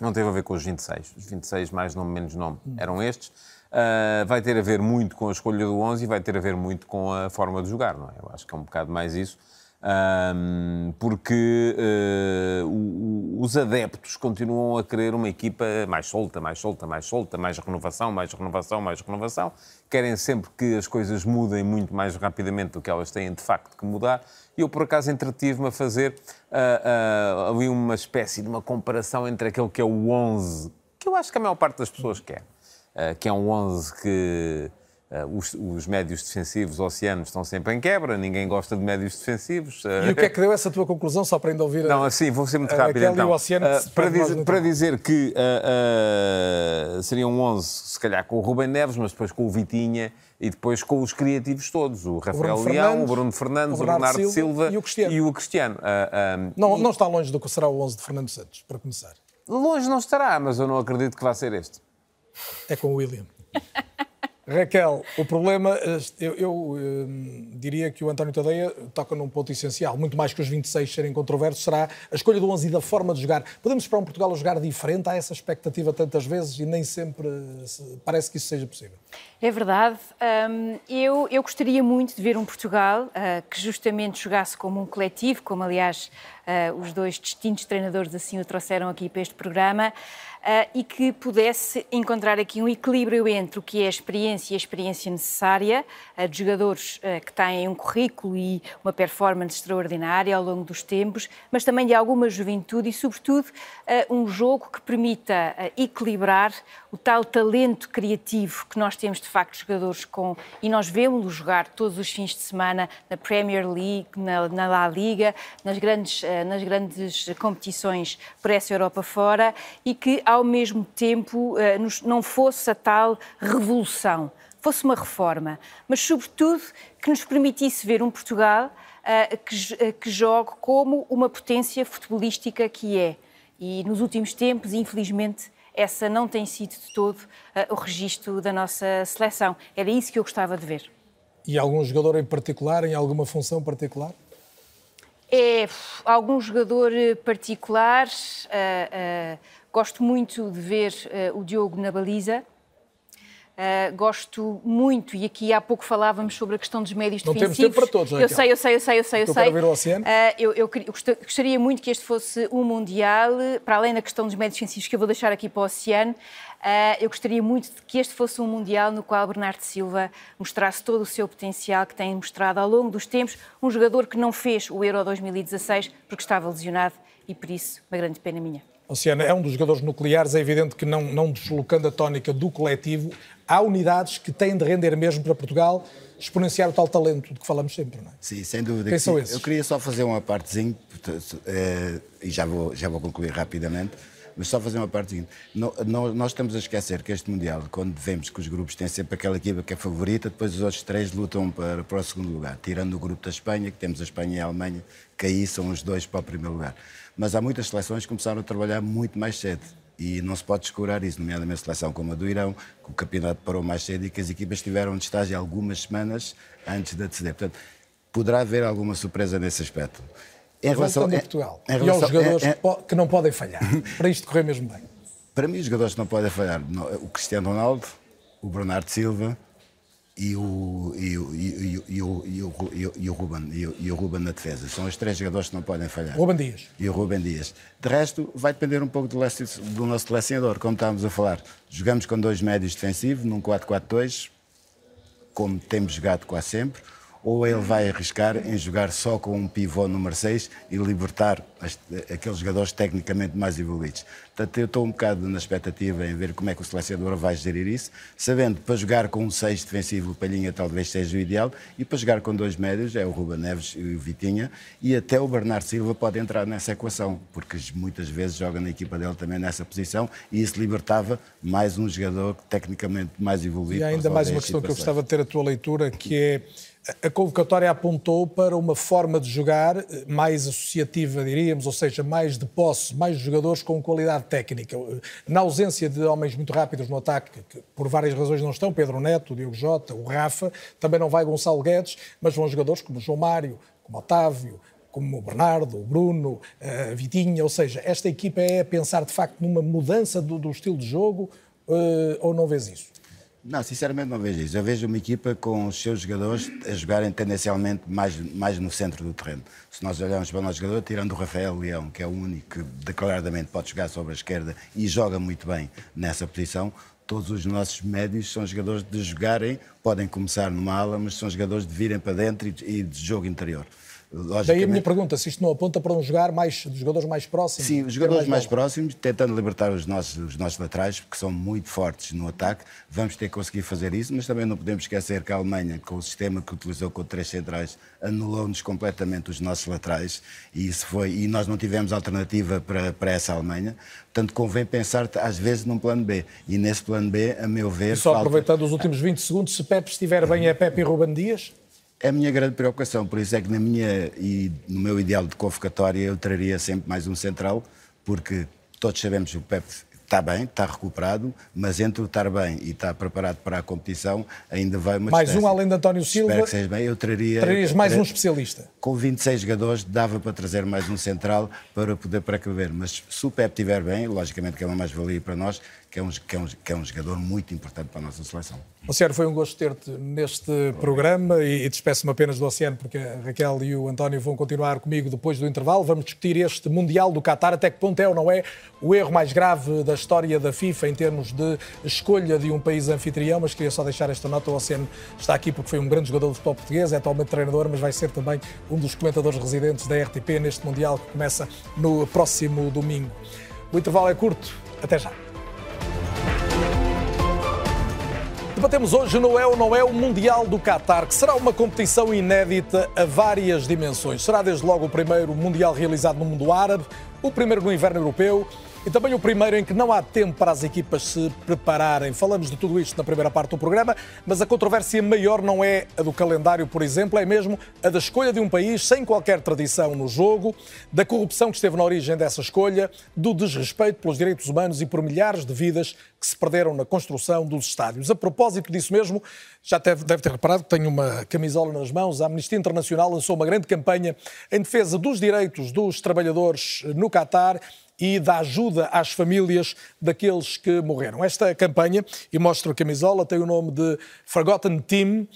não teve a ver com os 26. Os 26, mais nome, menos nome, eram estes. Uh, vai ter a ver muito com a escolha do 11 e vai ter a ver muito com a forma de jogar, não é? Eu acho que é um bocado mais isso um, porque uh, os adeptos continuam a querer uma equipa mais solta, mais solta, mais solta, mais renovação, mais renovação, mais renovação. Querem sempre que as coisas mudem muito mais rapidamente do que elas têm de facto que mudar. E eu, por acaso, entretive-me a fazer uh, uh, ali uma espécie de uma comparação entre aquele que é o 11, que eu acho que a maior parte das pessoas quer, que é um 11 que os, os, médios defensivos oceanos estão sempre em quebra, ninguém gosta de médios defensivos. Uh, e o que é que deu essa tua conclusão, só para ainda ouvir? Não, assim, vou ser muito rápido então. Uh, para, dizer, para dizer que seriam 11, se calhar com o Rubem Neves, mas depois com o Vitinha e depois com os criativos todos, o Rafael o Leão, o Bruno Fernandes, o Bernardo, Silva, Silva, e o Cristiano. E o Cristiano. não, e... não está longe do que será o 11 de Fernando Santos, para começar. Longe não estará, mas eu não acredito que vá ser este. É com o William. Raquel, o problema, eh, eu, eu eh, diria que o António Tadeia toca num ponto essencial, muito mais que os 26 serem controversos, será a escolha do 11 e da forma de jogar. Podemos esperar um Portugal a jogar diferente? Há essa expectativa tantas vezes e nem sempre parece que isso seja possível. É verdade. eu, eu gostaria muito de ver um Portugal uh, que justamente jogasse como um coletivo, como aliás uh, os dois distintos treinadores assim o trouxeram aqui para este programa uh, e que pudesse encontrar aqui um equilíbrio entre o que é a experiência e a experiência necessária. Uh, de jogadores uh, que têm um currículo e uma performance extraordinária ao longo dos tempos, mas também de alguma juventude e, sobretudo, um jogo que permita equilibrar o tal talento criativo que nós temos de facto jogadores com. E nós vemos-lo jogar todos os fins de semana na Premier League, na, na La Liga, nas grandes, nas grandes competições por essa Europa fora e que ao mesmo tempo eh, não fosse a tal revolução, fosse uma reforma, mas sobretudo que nos permitisse ver um Portugal eh, eh, que jogue como uma potência futebolística que é. E nos últimos tempos, infelizmente, essa não tem sido de todo o registro da nossa seleção. Era isso que eu gostava de ver. E algum jogador em particular, em alguma função particular? É algum jogador particular. Uh, uh, Gosto muito de ver uh, o Diogo na baliza. Uh, gosto muito, e aqui há pouco falávamos sobre a questão dos médios não defensivos. Não temos tempo para todos, Eu sei, eu sei, eu sei, eu sei. Eu, sei. Ver o oceano. Uh, eu, eu, eu, gostaria muito que este fosse um Mundial, para além da questão dos médios defensivos, que eu vou deixar aqui para o oceano, uh, eu gostaria muito de que este fosse um Mundial no qual Bernardo Silva mostrasse todo o seu potencial que tem mostrado ao longo dos tempos, um jogador que não fez o Euro 2016 porque estava lesionado e por isso uma grande pena minha. Oceana é um dos jogadores nucleares, é evidente que não, não deslocando a tónica do coletivo, há unidades que têm de render mesmo para Portugal, exponenciar o tal talento de que falamos sempre, não é? Sim, sem dúvida. Quem são esses? Eu queria só fazer uma partezinha, eh, e já vou, já vou concluir rapidamente, mas só fazer uma partezinha. Nós estamos a esquecer que este Mundial, quando vemos que os grupos têm sempre aquela equipa que é favorita, depois os outros três lutam para, para o segundo lugar, tirando o grupo da Espanha, que temos a Espanha e a Alemanha, que aí são os dois para o primeiro lugar mas há muitas seleções que começaram a trabalhar muito mais cedo. E não se pode descurar isso, nomeadamente a seleção como a do Irão, que o campeonato parou mais cedo e que as equipas estiveram de estágio algumas semanas antes de aceder. Portanto, poderá haver alguma surpresa nesse aspecto. Em relação a Portugal em relação, e aos jogadores é, é, que não podem falhar, para isto correr mesmo bem. Para mim, os jogadores que não podem falhar, o Cristiano Ronaldo, o Bernardo Silva, e o, e o, e o, e o, e o, e o, Ruben, e o, e o Ruben na defesa. São os três jogadores que não podem falhar. Ruben Dias. E o Ruben Dias. De resto, vai depender um pouco do, do nosso selecionador, como estávamos a falar. Jogamos com dois médios defensivos, num 4-4-2, como temos jogado quase sempre ou ele vai arriscar em jogar só com um pivô número 6 e libertar as, aqueles jogadores tecnicamente mais evoluídos. Portanto, eu estou um bocado na expectativa em ver como é que o selecionador vai gerir isso, sabendo que para jogar com um 6 defensivo, o Palhinha talvez seja o ideal, e para jogar com dois médios, é o Ruba Neves e o Vitinha, e até o Bernardo Silva pode entrar nessa equação, porque muitas vezes joga na equipa dele também nessa posição, e isso libertava mais um jogador tecnicamente mais evoluído. E ainda mais uma questão que eu gostava de ter a tua leitura, que é a convocatória apontou para uma forma de jogar eh, mais associativa, diríamos, ou seja, mais de posse, mais jogadores com qualidade técnica. Eh, na ausência de homens muito rápidos no ataque, que por várias razões não estão, Pedro Neto, o Diogo Jota, o Rafa, também não vai Gonçalo Guedes, mas vão jogadores como João Mário, como Otávio, como o Bernardo, o Bruno, a Vitinha, ou seja, esta equipa é a pensar de facto numa mudança do, do estilo de jogo ou não vês isso? Não, sinceramente não vejo isso. Eu vejo uma equipa com os seus jogadores a jogarem tendencialmente mais, mais no centro do terreno. Se nós olharmos para o nosso jogador, tirando o Rafael Leão, que é o único que declaradamente pode jogar sobre a esquerda e joga muito bem nessa posição, todos os nossos médios são jogadores de jogarem, podem começar numa ala, mas são jogadores de virem para dentro e de jogo interior. Daí a minha pergunta, se isto não aponta para um jogar mais, dos jogadores mais próximos? Sim, os jogadores mais, mais próximos, tentando libertar os nossos, os nossos laterais, que são muito fortes no ataque, vamos ter que conseguir fazer isso, mas também não podemos esquecer que a Alemanha, com o sistema que utilizou com três centrais, anulou-nos completamente os nossos laterais e, isso foi, e nós não tivemos alternativa para, para essa Alemanha. Portanto, convém pensar às vezes num plano B. E nesse plano B, a meu ver. E só falta... aproveitando os últimos 20 segundos, se Pepe estiver bem, é Pepe e Ruben Dias? É a minha grande preocupação, por isso é que na minha e no meu ideal de convocatória eu traria sempre mais um central, porque todos sabemos que o Pepe está bem, está recuperado, mas entre o estar bem e estar preparado para a competição, ainda vai uma Mais um além de António Silva. Espero que seja bem. Eu traria. Trarias mais um especialista. Com 26 jogadores, dava para trazer mais um central para poder precaver. Mas se o Pepe estiver bem, logicamente que é uma mais-valia para nós, que é, um, que, é um, que é um jogador muito importante para a nossa seleção. Oceano, foi um gosto ter-te neste programa e, e despeço-me apenas do Oceano, porque a Raquel e o António vão continuar comigo depois do intervalo. Vamos discutir este Mundial do Qatar, até que ponto é ou não é o erro mais grave da história da FIFA em termos de escolha de um país anfitrião. Mas queria só deixar esta nota: o Oceano está aqui porque foi um grande jogador de futebol português, é atualmente treinador, mas vai ser também um dos comentadores residentes da RTP neste Mundial que começa no próximo domingo. O intervalo é curto, até já. Debatemos hoje no É ou Não É o Mundial do Qatar, que será uma competição inédita a várias dimensões. Será desde logo o primeiro Mundial realizado no mundo árabe, o primeiro no inverno europeu e também o primeiro em que não há tempo para as equipas se prepararem. Falamos de tudo isto na primeira parte do programa, mas a controvérsia maior não é a do calendário, por exemplo, é mesmo a da escolha de um país sem qualquer tradição no jogo, da corrupção que esteve na origem dessa escolha, do desrespeito pelos direitos humanos e por milhares de vidas que se perderam na construção dos estádios. A propósito disso mesmo, já deve, ter reparado que tenho uma camisola nas mãos. A Amnistia Internacional lançou uma grande campanha em defesa dos direitos dos trabalhadores no Catar e da ajuda às famílias daqueles que morreram. Esta campanha, e mostro a camisola, tem o nome de Forgotten Team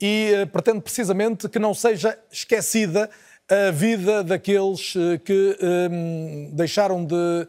e uh, pretende precisamente que não seja esquecida a vida daqueles eh, que um, deixaram de.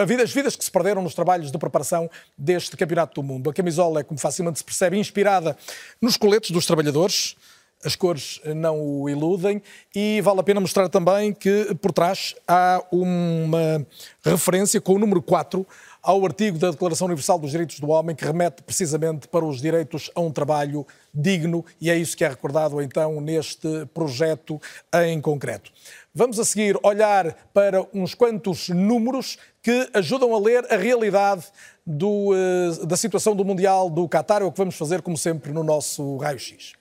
A vida, as vidas que se perderam nos trabalhos de preparação deste Campeonato do Mundo. A camisola é, como facilmente se percebe, inspirada nos coletes dos trabalhadores as cores não o iludem e vale a pena mostrar também que por trás há uma referência com o número 4 ao artigo da Declaração Universal dos Direitos do Homem que remete precisamente para os direitos a um trabalho digno e é isso que é recordado então neste projeto em concreto. Vamos a seguir olhar para uns quantos números que ajudam a ler a realidade do, eh, da situação do Mundial do Qatar, é o que vamos fazer como sempre no nosso raio-x.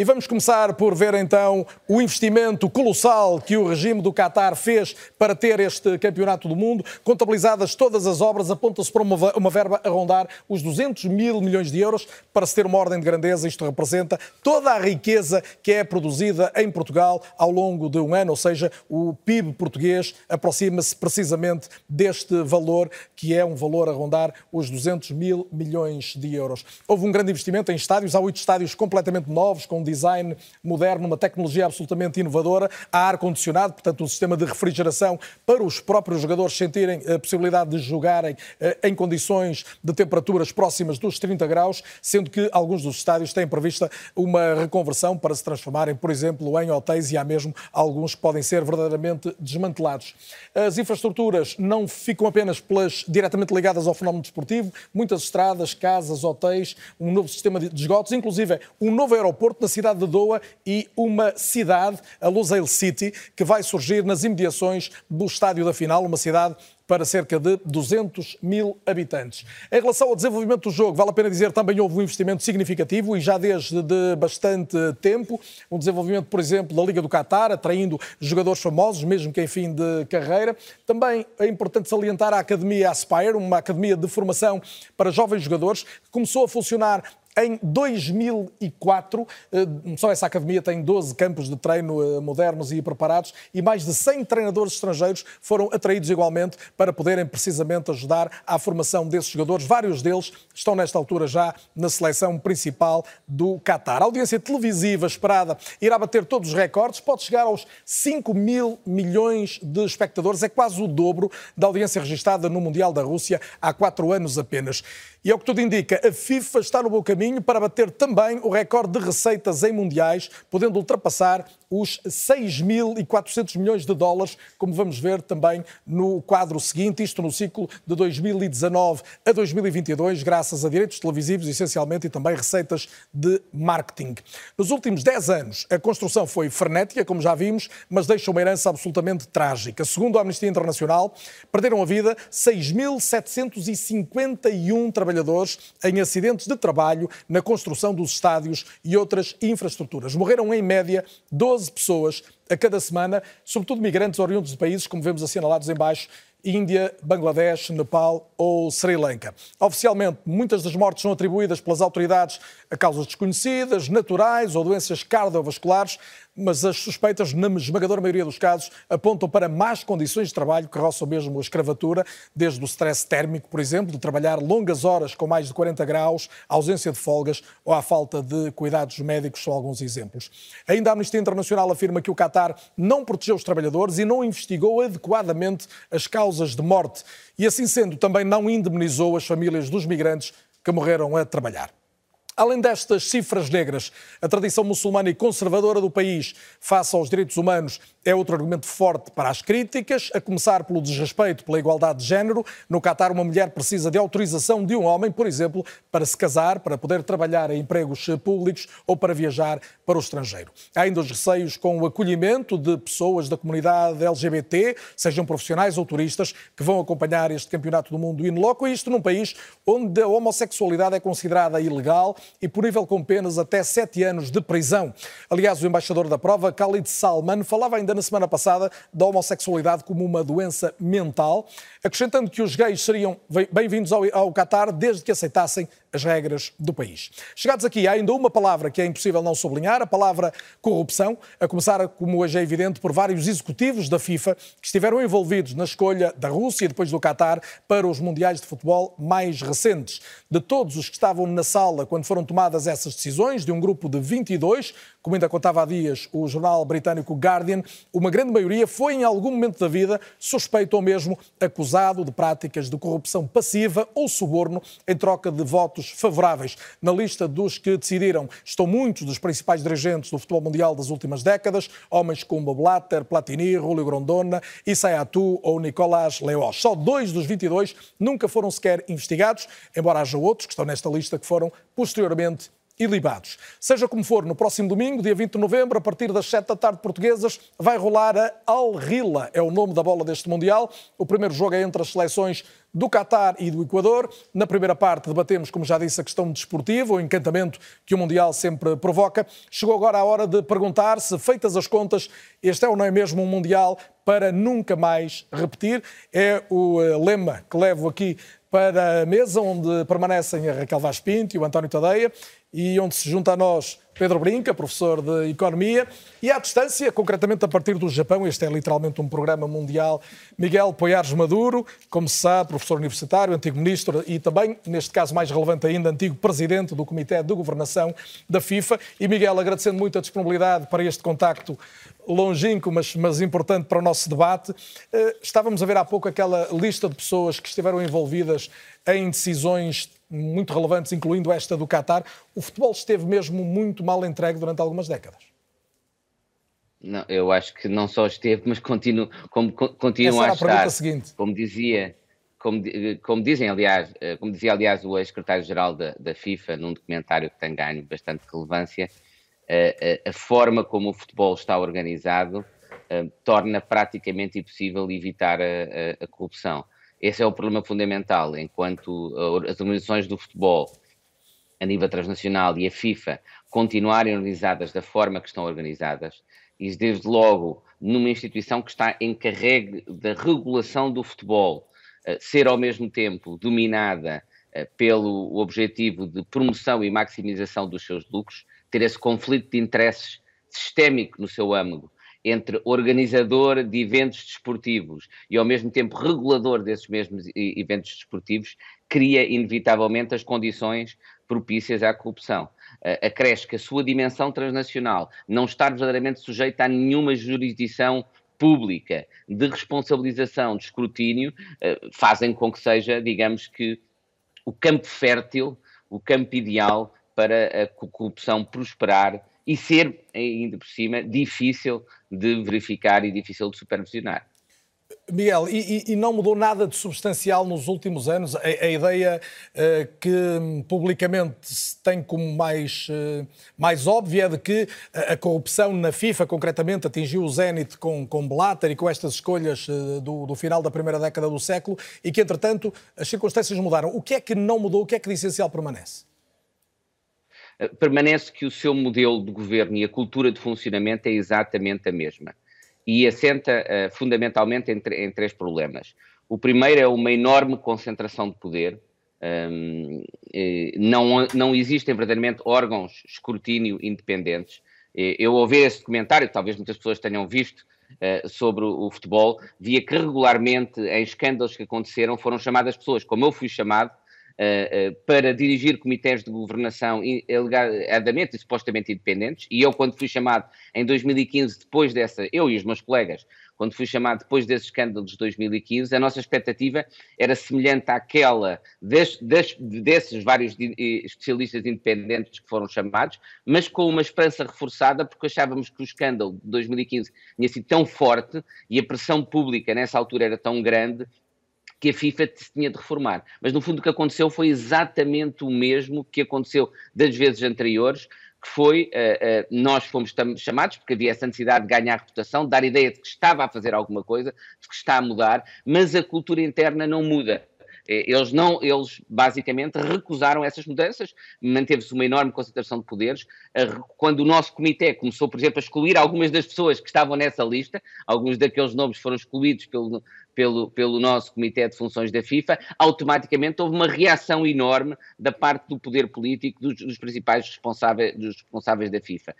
E vamos começar por ver então o investimento colossal que o regime do Qatar fez para ter este campeonato do mundo. Contabilizadas todas as obras, aponta-se para uma, verba a rondar os 200 mil milhões de euros. Para se ter uma ordem de grandeza, isto representa toda a riqueza que é produzida em Portugal ao longo de um ano, ou seja, o PIB português aproxima-se precisamente deste valor, que é um valor a rondar os 200 mil milhões de euros. Houve um grande investimento em estádios, há oito estádios completamente novos, com design moderno, uma tecnologia absolutamente inovadora, há ar-condicionado, portanto, um sistema de refrigeração para os próprios jogadores sentirem a possibilidade de jogarem eh, em condições de temperaturas próximas dos 30 graus, sendo que alguns dos estádios têm prevista uma reconversão para se transformarem, por exemplo, em hotéis e há mesmo alguns que podem ser verdadeiramente desmantelados. As infraestruturas não ficam apenas pelas diretamente ligadas ao fenómeno desportivo, muitas estradas, casas, hotéis, um novo sistema de esgotos, inclusive um novo aeroporto na cidade cidade de Doha e uma cidade, a Lusail City, que vai surgir nas imediações do estádio da final, uma cidade para cerca de 200 mil habitantes. Em relação ao desenvolvimento do jogo, vale a pena dizer também houve um investimento significativo e já desde de bastante tempo. Um desenvolvimento, por exemplo, da Liga do Qatar, atraindo jogadores famosos, mesmo que em fim de carreira. Também é importante salientar a Academia Aspire, uma academia de formação para jovens jogadores, que começou a funcionar em 2004. Eh, só essa academia tem 12 campos de treino eh, modernos e preparados e mais de 100 treinadores estrangeiros foram atraídos igualmente para poderem precisamente ajudar à formação desses jogadores. Vários deles estão nesta altura já na seleção principal do Qatar. A audiência televisiva esperada irá bater todos os recordes, pode chegar aos 5 mil milhões de espectadores, é quase o dobro da audiência registrada no Mundial da Rússia há quatro anos apenas. E é o que tudo indica, a FIFA está no bom caminho para bater também o recorde de receitas em mundiais, podendo ultrapassar os 6.400 milhões de dólares, como vamos ver também no quadro seguinte, isto no ciclo de 2019 a 2022, graças a direitos televisivos, essencialmente, e também receitas de marketing. Nos últimos 10 anos, a construção foi frenética, como já vimos, mas deixa uma herança absolutamente trágica. Segundo a Amnistia Internacional, perderam a vida 6.751 trabalhadores em acidentes de trabalho na construção dos estádios e outras infraestruturas. Morreram, em média, 12 12 pessoas a cada semana, sobretudo migrantes oriundos de países, como vemos assinalados em baixo, Índia, Bangladesh, Nepal ou Sri Lanka. Oficialmente, muitas das mortes são atribuídas pelas autoridades a causas desconhecidas, naturais ou doenças cardiovasculares, mas as suspeitas, na esmagadora maioria dos casos, apontam para más condições de trabalho que roçam mesmo a escravatura, desde o stress térmico, por exemplo, de trabalhar longas horas com mais de 40 graus, a ausência de folgas ou a falta de cuidados médicos são alguns exemplos. Ainda a Amnistia Internacional afirma que o Qatar não protegeu os trabalhadores e não investigou adequadamente as causas de morte e, assim sendo, também não indemnizou as famílias dos migrantes que morreram a trabalhar. Além destas cifras negras, a tradição muçulmana e conservadora do país face aos direitos humanos é outro argumento forte para as críticas, a começar pelo desrespeito pela igualdade de género. No Catar, uma mulher precisa de autorização de um homem, por exemplo, para se casar, para poder trabalhar em empregos públicos ou para viajar para o estrangeiro. Há ainda os receios com o acolhimento de pessoas da comunidade LGBT, sejam profissionais ou turistas, que vão acompanhar este campeonato do mundo in loco, e isto num país onde a homossexualidade é considerada ilegal e punível com penas até sete anos de prisão. Aliás, o embaixador da prova, Khalid Salman, falava ainda na semana passada da homossexualidade como uma doença mental, acrescentando que os gays seriam bem-vindos ao, ao Qatar desde que aceitassem as regras do país. Chegados aqui, há ainda uma palavra que é impossível não sublinhar, a palavra corrupção, a começar, como hoje é evidente, por vários executivos da FIFA que estiveram envolvidos na escolha da Rússia e depois do Qatar para os mundiais de futebol mais recentes. De todos os que estavam na sala quando foram tomadas essas decisões, de um grupo de 22, como ainda contava há dias o jornal britânico Guardian, uma grande maioria foi em algum momento da vida suspeito ou mesmo acusado de práticas de corrupção passiva ou suborno em troca de votos favoráveis. Na lista dos que decidiram estão muitos dos principais dirigentes do futebol mundial das últimas décadas, homens como Blatter, Platini, Julio Grondona, Isaiatu ou Nicolás Leós. Só dois dos 22 nunca foram sequer investigados, embora haja outros que estão nesta lista que foram posteriormente ilibados. Seja como for, no próximo domingo, dia 20 de novembro, a partir das 7 da tarde portuguesas, vai rolar a Al Hila, é o nome da bola deste Mundial. O primeiro jogo é entre as seleções do Qatar e do Equador. Na primeira parte debatemos, como já disse, a questão desportiva, o encantamento que o Mundial sempre provoca. Chegou agora a hora de perguntar se, feitas as contas, este é ou não é mesmo um Mundial para nunca mais repetir. É o eh, lema que levo aqui para a mesa, onde permanecem a Raquel Vaz Pinto e o António Tadeia e onde se junta a nós Pedro Brinca, professor de Economia, e à distância, concretamente a partir do Japão, este é literalmente um programa mundial, Miguel Poiares Maduro, como se sabe, professor universitário, antigo ministro e também, neste caso mais relevante ainda, antigo presidente do Comitê de Governação da FIFA. E Miguel, agradecendo muito a disponibilidade para este contacto longínquo, mas, mas importante para o nosso debate. Eh, estávamos a ver há pouco aquela lista de pessoas que estiveram envolvidas em decisões muito relevantes, incluindo esta do Qatar, o futebol esteve mesmo muito mal entregue durante algumas décadas. Não, eu acho que não só esteve, mas continu, como, continua a, a estar. Seguinte. Como dizia, como, como, dizem, aliás, eh, como dizia, aliás, o ex-secretário-geral da, da, FIFA, num documentário que tem ganho bastante relevância, a, eh, a, eh, a forma como o futebol está organizado torna praticamente impossível evitar a, corrupção. Esse é o problema fundamental, enquanto as organizações do futebol a nível transnacional e a FIFA continuarem organizadas da forma que estão organizadas, e desde logo numa instituição que está encarregue da regulação do futebol, ser ao mesmo tempo dominada pelo objetivo de promoção e maximização dos seus lucros, ter esse conflito de interesses sistémico no seu âmago entre organizador de eventos desportivos e ao mesmo tempo regulador desses mesmos eventos desportivos, cria inevitavelmente as condições propícias à corrupção. Acresce que a sua dimensão transnacional não estar verdadeiramente sujeita a nenhuma jurisdição pública de responsabilização, de escrutínio, eh, fazem com que seja, digamos que, o campo fértil, o campo ideal para a corrupção prosperar e ser, ainda por cima, difícil de verificar e difícil de supervisionar. Miguel, e, e, não mudou nada de substancial nos últimos anos? A, a ideia uh, que publicamente se tem como mais, uh, mais óbvia é de que a, a, corrupção na FIFA, concretamente, atingiu o zénite com, com Blatter e com estas escolhas uh, do, do, final da primeira década do século e que, entretanto, as circunstâncias mudaram. O que é que não mudou? O que é que de essencial permanece? Permanece que o seu modelo de governo e a cultura de funcionamento é exatamente a mesma e assenta uh, fundamentalmente em, em, três problemas. O primeiro é uma enorme concentração de poder. Um, não, não existem verdadeiramente órgãos escrutínio independentes. Eu ouvi esse documentário, talvez muitas pessoas tenham visto, uh, sobre o, o futebol, via que regularmente em escândalos que aconteceram foram chamadas pessoas, como eu fui chamado, para dirigir comitês de governação alegadamente e supostamente independentes, e eu, quando fui chamado em 2015, depois dessa, eu e os meus colegas, quando fui chamado depois desses escândalos de 2015, a nossa expectativa era semelhante àquela des, des, desses vários especialistas independentes que foram chamados, mas com uma esperança reforçada, porque achávamos que o escândalo de 2015 tinha sido tão forte e a pressão pública nessa altura era tão grande que a FIFA tinha de reformar. Mas no fundo o que aconteceu foi exatamente o mesmo que aconteceu das vezes anteriores, que foi, uh, uh, nós fomos chamados, porque havia essa necessidade de ganhar reputação, de dar ideia de que estava a fazer alguma coisa, de que está a mudar, mas a cultura interna não muda. Eh, eles não, eles basicamente recusaram essas mudanças, manteve-se uma enorme concentração de poderes. Quando o nosso comitê começou, por exemplo, a excluir algumas das pessoas que estavam nessa lista, alguns daqueles nomes foram excluídos pelo, pelo, pelo nosso Comitê de Funções da FIFA, automaticamente houve uma reação enorme da parte do poder político dos, dos principais responsáveis, dos responsáveis da FIFA.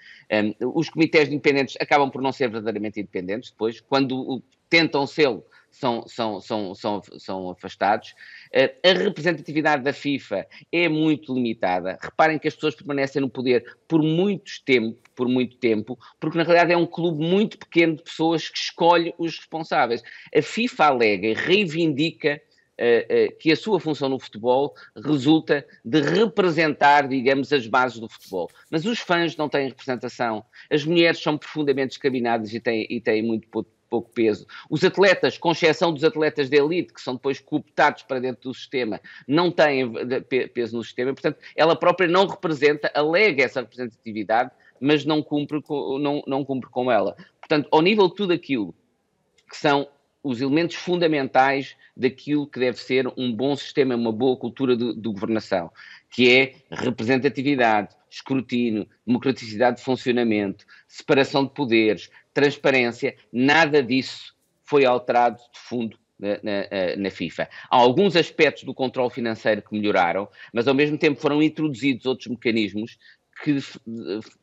Um, os comitês independentes acabam por não ser verdadeiramente independentes depois, quando tentam ser são, são, são, são, são afastados. Eh, a representatividade da FIFA é muito limitada. Reparem que as pessoas permanecem no poder por muito tempo, por muito tempo, porque na realidade é um clube muito pequeno de pessoas que escolhe os responsáveis. A FIFA alega e reivindica Uh, uh, que a sua função no futebol resulta de representar, digamos, as bases do futebol. Mas os fãs não têm representação, as mulheres são profundamente discriminadas e têm, e têm muito pouco peso. Os atletas, com exceção dos atletas de elite, que são depois cooptados para dentro do sistema, não têm peso no sistema, portanto, ela própria não representa, alega essa representatividade, mas não cumpre com, não, não cumpre com ela. Portanto, ao nível de tudo aquilo que são os elementos fundamentais daquilo que deve ser um bom sistema, uma boa cultura de, de governação, que é representatividade, escrutínio, democraticidade de funcionamento, separação de poderes, transparência, nada disso foi alterado de fundo na, na, na, FIFA. Há alguns aspectos do controle financeiro que melhoraram, mas ao mesmo tempo foram introduzidos outros mecanismos que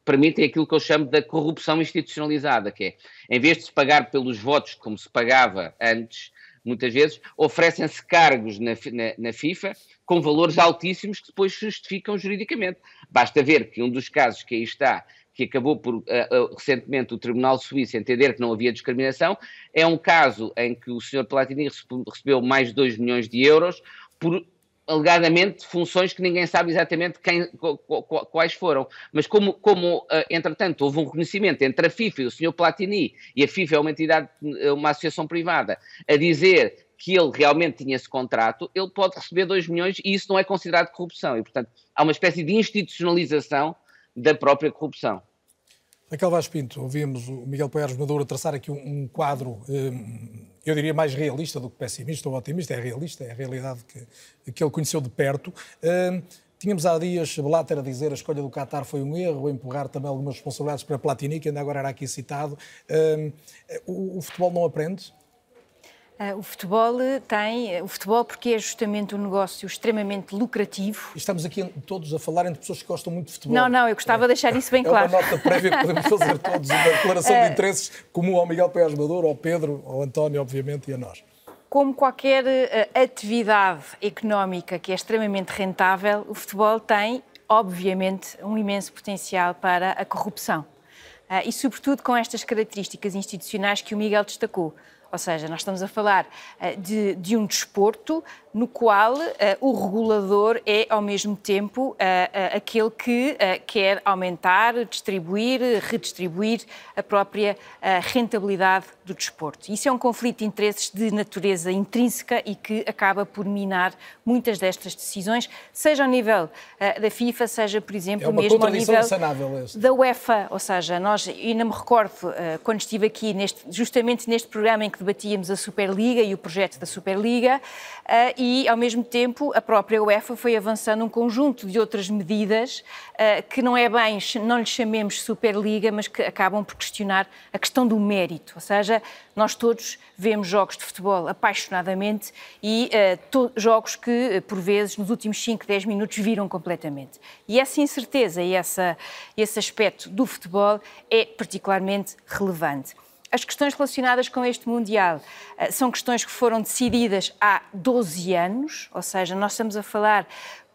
permitem aquilo que eu chamo da corrupção institucionalizada, que é, em vez de se pagar pelos votos como se pagava antes, muitas vezes, oferecem-se cargos na, na, FIFA com valores altíssimos que depois justificam juridicamente. Basta ver que um dos casos que aí está, que acabou por uh, uh, recentemente o Tribunal Suíço entender que não havia discriminação, é um caso em que o Sr. Platini recebeu mais de 2 milhões de euros por alegadamente funções que ninguém sabe exatamente quem, quais foram. Mas como, como, uh, entretanto, houve um reconhecimento entre a FIFA e o Sr. Platini, e a FIFA é uma entidade, uma associação privada, a dizer que ele realmente tinha esse contrato, ele pode receber 2 milhões e isso não é considerado corrupção. E, portanto, há uma espécie de institucionalização da própria corrupção. Raquel Vaz Pinto, ouvimos o Miguel Poiares Maduro traçar aqui um, quadro, um, eu diria mais realista do que pessimista ou otimista, é realista, é a realidade que, que ele conheceu de perto. Um, tínhamos há dias Blatter a dizer a escolha do Qatar foi um erro, a empurrar também algumas responsabilidades para Platini, que ainda agora era aqui citado. O, o futebol não aprende? Uh, o futebol tem, o futebol porque é justamente um negócio extremamente lucrativo. estamos aqui todos a falar entre pessoas que gostam muito de futebol. Não, não, eu gostava é, de deixar isso bem claro. É uma nota prévia que podemos fazer todos, uma declaração de interesses comum ao Miguel Pérez Maduro, ao Pedro, ao António, obviamente, e a nós. Como qualquer atividade económica que é extremamente rentável, o futebol tem, obviamente, um imenso potencial para a corrupção. Uh, e, sobretudo, com estas características institucionais que o Miguel destacou. Ou seja, nós estamos a falar uh, de, de, um desporto no qual uh, o regulador é, ao mesmo tempo, uh, aquele que quer aumentar, distribuir, redistribuir a própria rentabilidade do desporto. Isso é um conflito de interesses de natureza intrínseca e que acaba por minar muitas destas decisões, seja ao nível da FIFA, seja, por exemplo, é mesmo ao nível da UEFA. Ou seja, nós, ainda me recordo, quando estive aqui, neste, justamente neste programa em que debatíamos a Superliga e o projeto da Superliga, e e, ao mesmo tempo, a própria UEFA foi avançando um conjunto de outras medidas uh, que não é bem, não lhe chamemos Superliga, mas que acabam por questionar a questão do mérito. Ou seja, nós todos vemos jogos de futebol apaixonadamente e uh, jogos que, por vezes, nos últimos 5, 10 minutos viram completamente. E essa incerteza e essa, esse aspecto do futebol é particularmente relevante. As questões relacionadas com este Mundial uh, são questões que foram decididas há 12 anos, ou seja, nós estamos a falar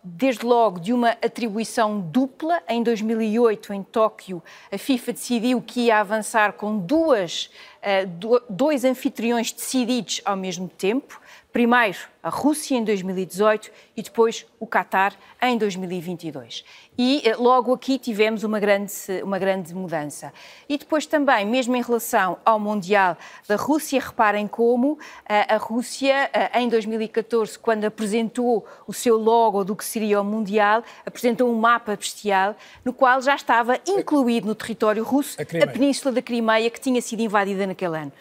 desde logo de uma atribuição dupla. Em 2008, em Tóquio, a FIFA decidiu que ia avançar com duas, uh, dois anfitriões decididos ao mesmo tempo. Primeiro a Rússia em 2018 e depois o Qatar em 2022. E eh, logo aqui tivemos uma grande, uma grande mudança. E depois também, mesmo em relação ao Mundial da Rússia, reparem como eh, a Rússia, eh, em 2014, quando apresentou o seu logo do que seria o Mundial, apresentou um mapa bestial no qual já estava incluído no território russo a, a Península da Crimeia, que tinha sido invadida naquele ano.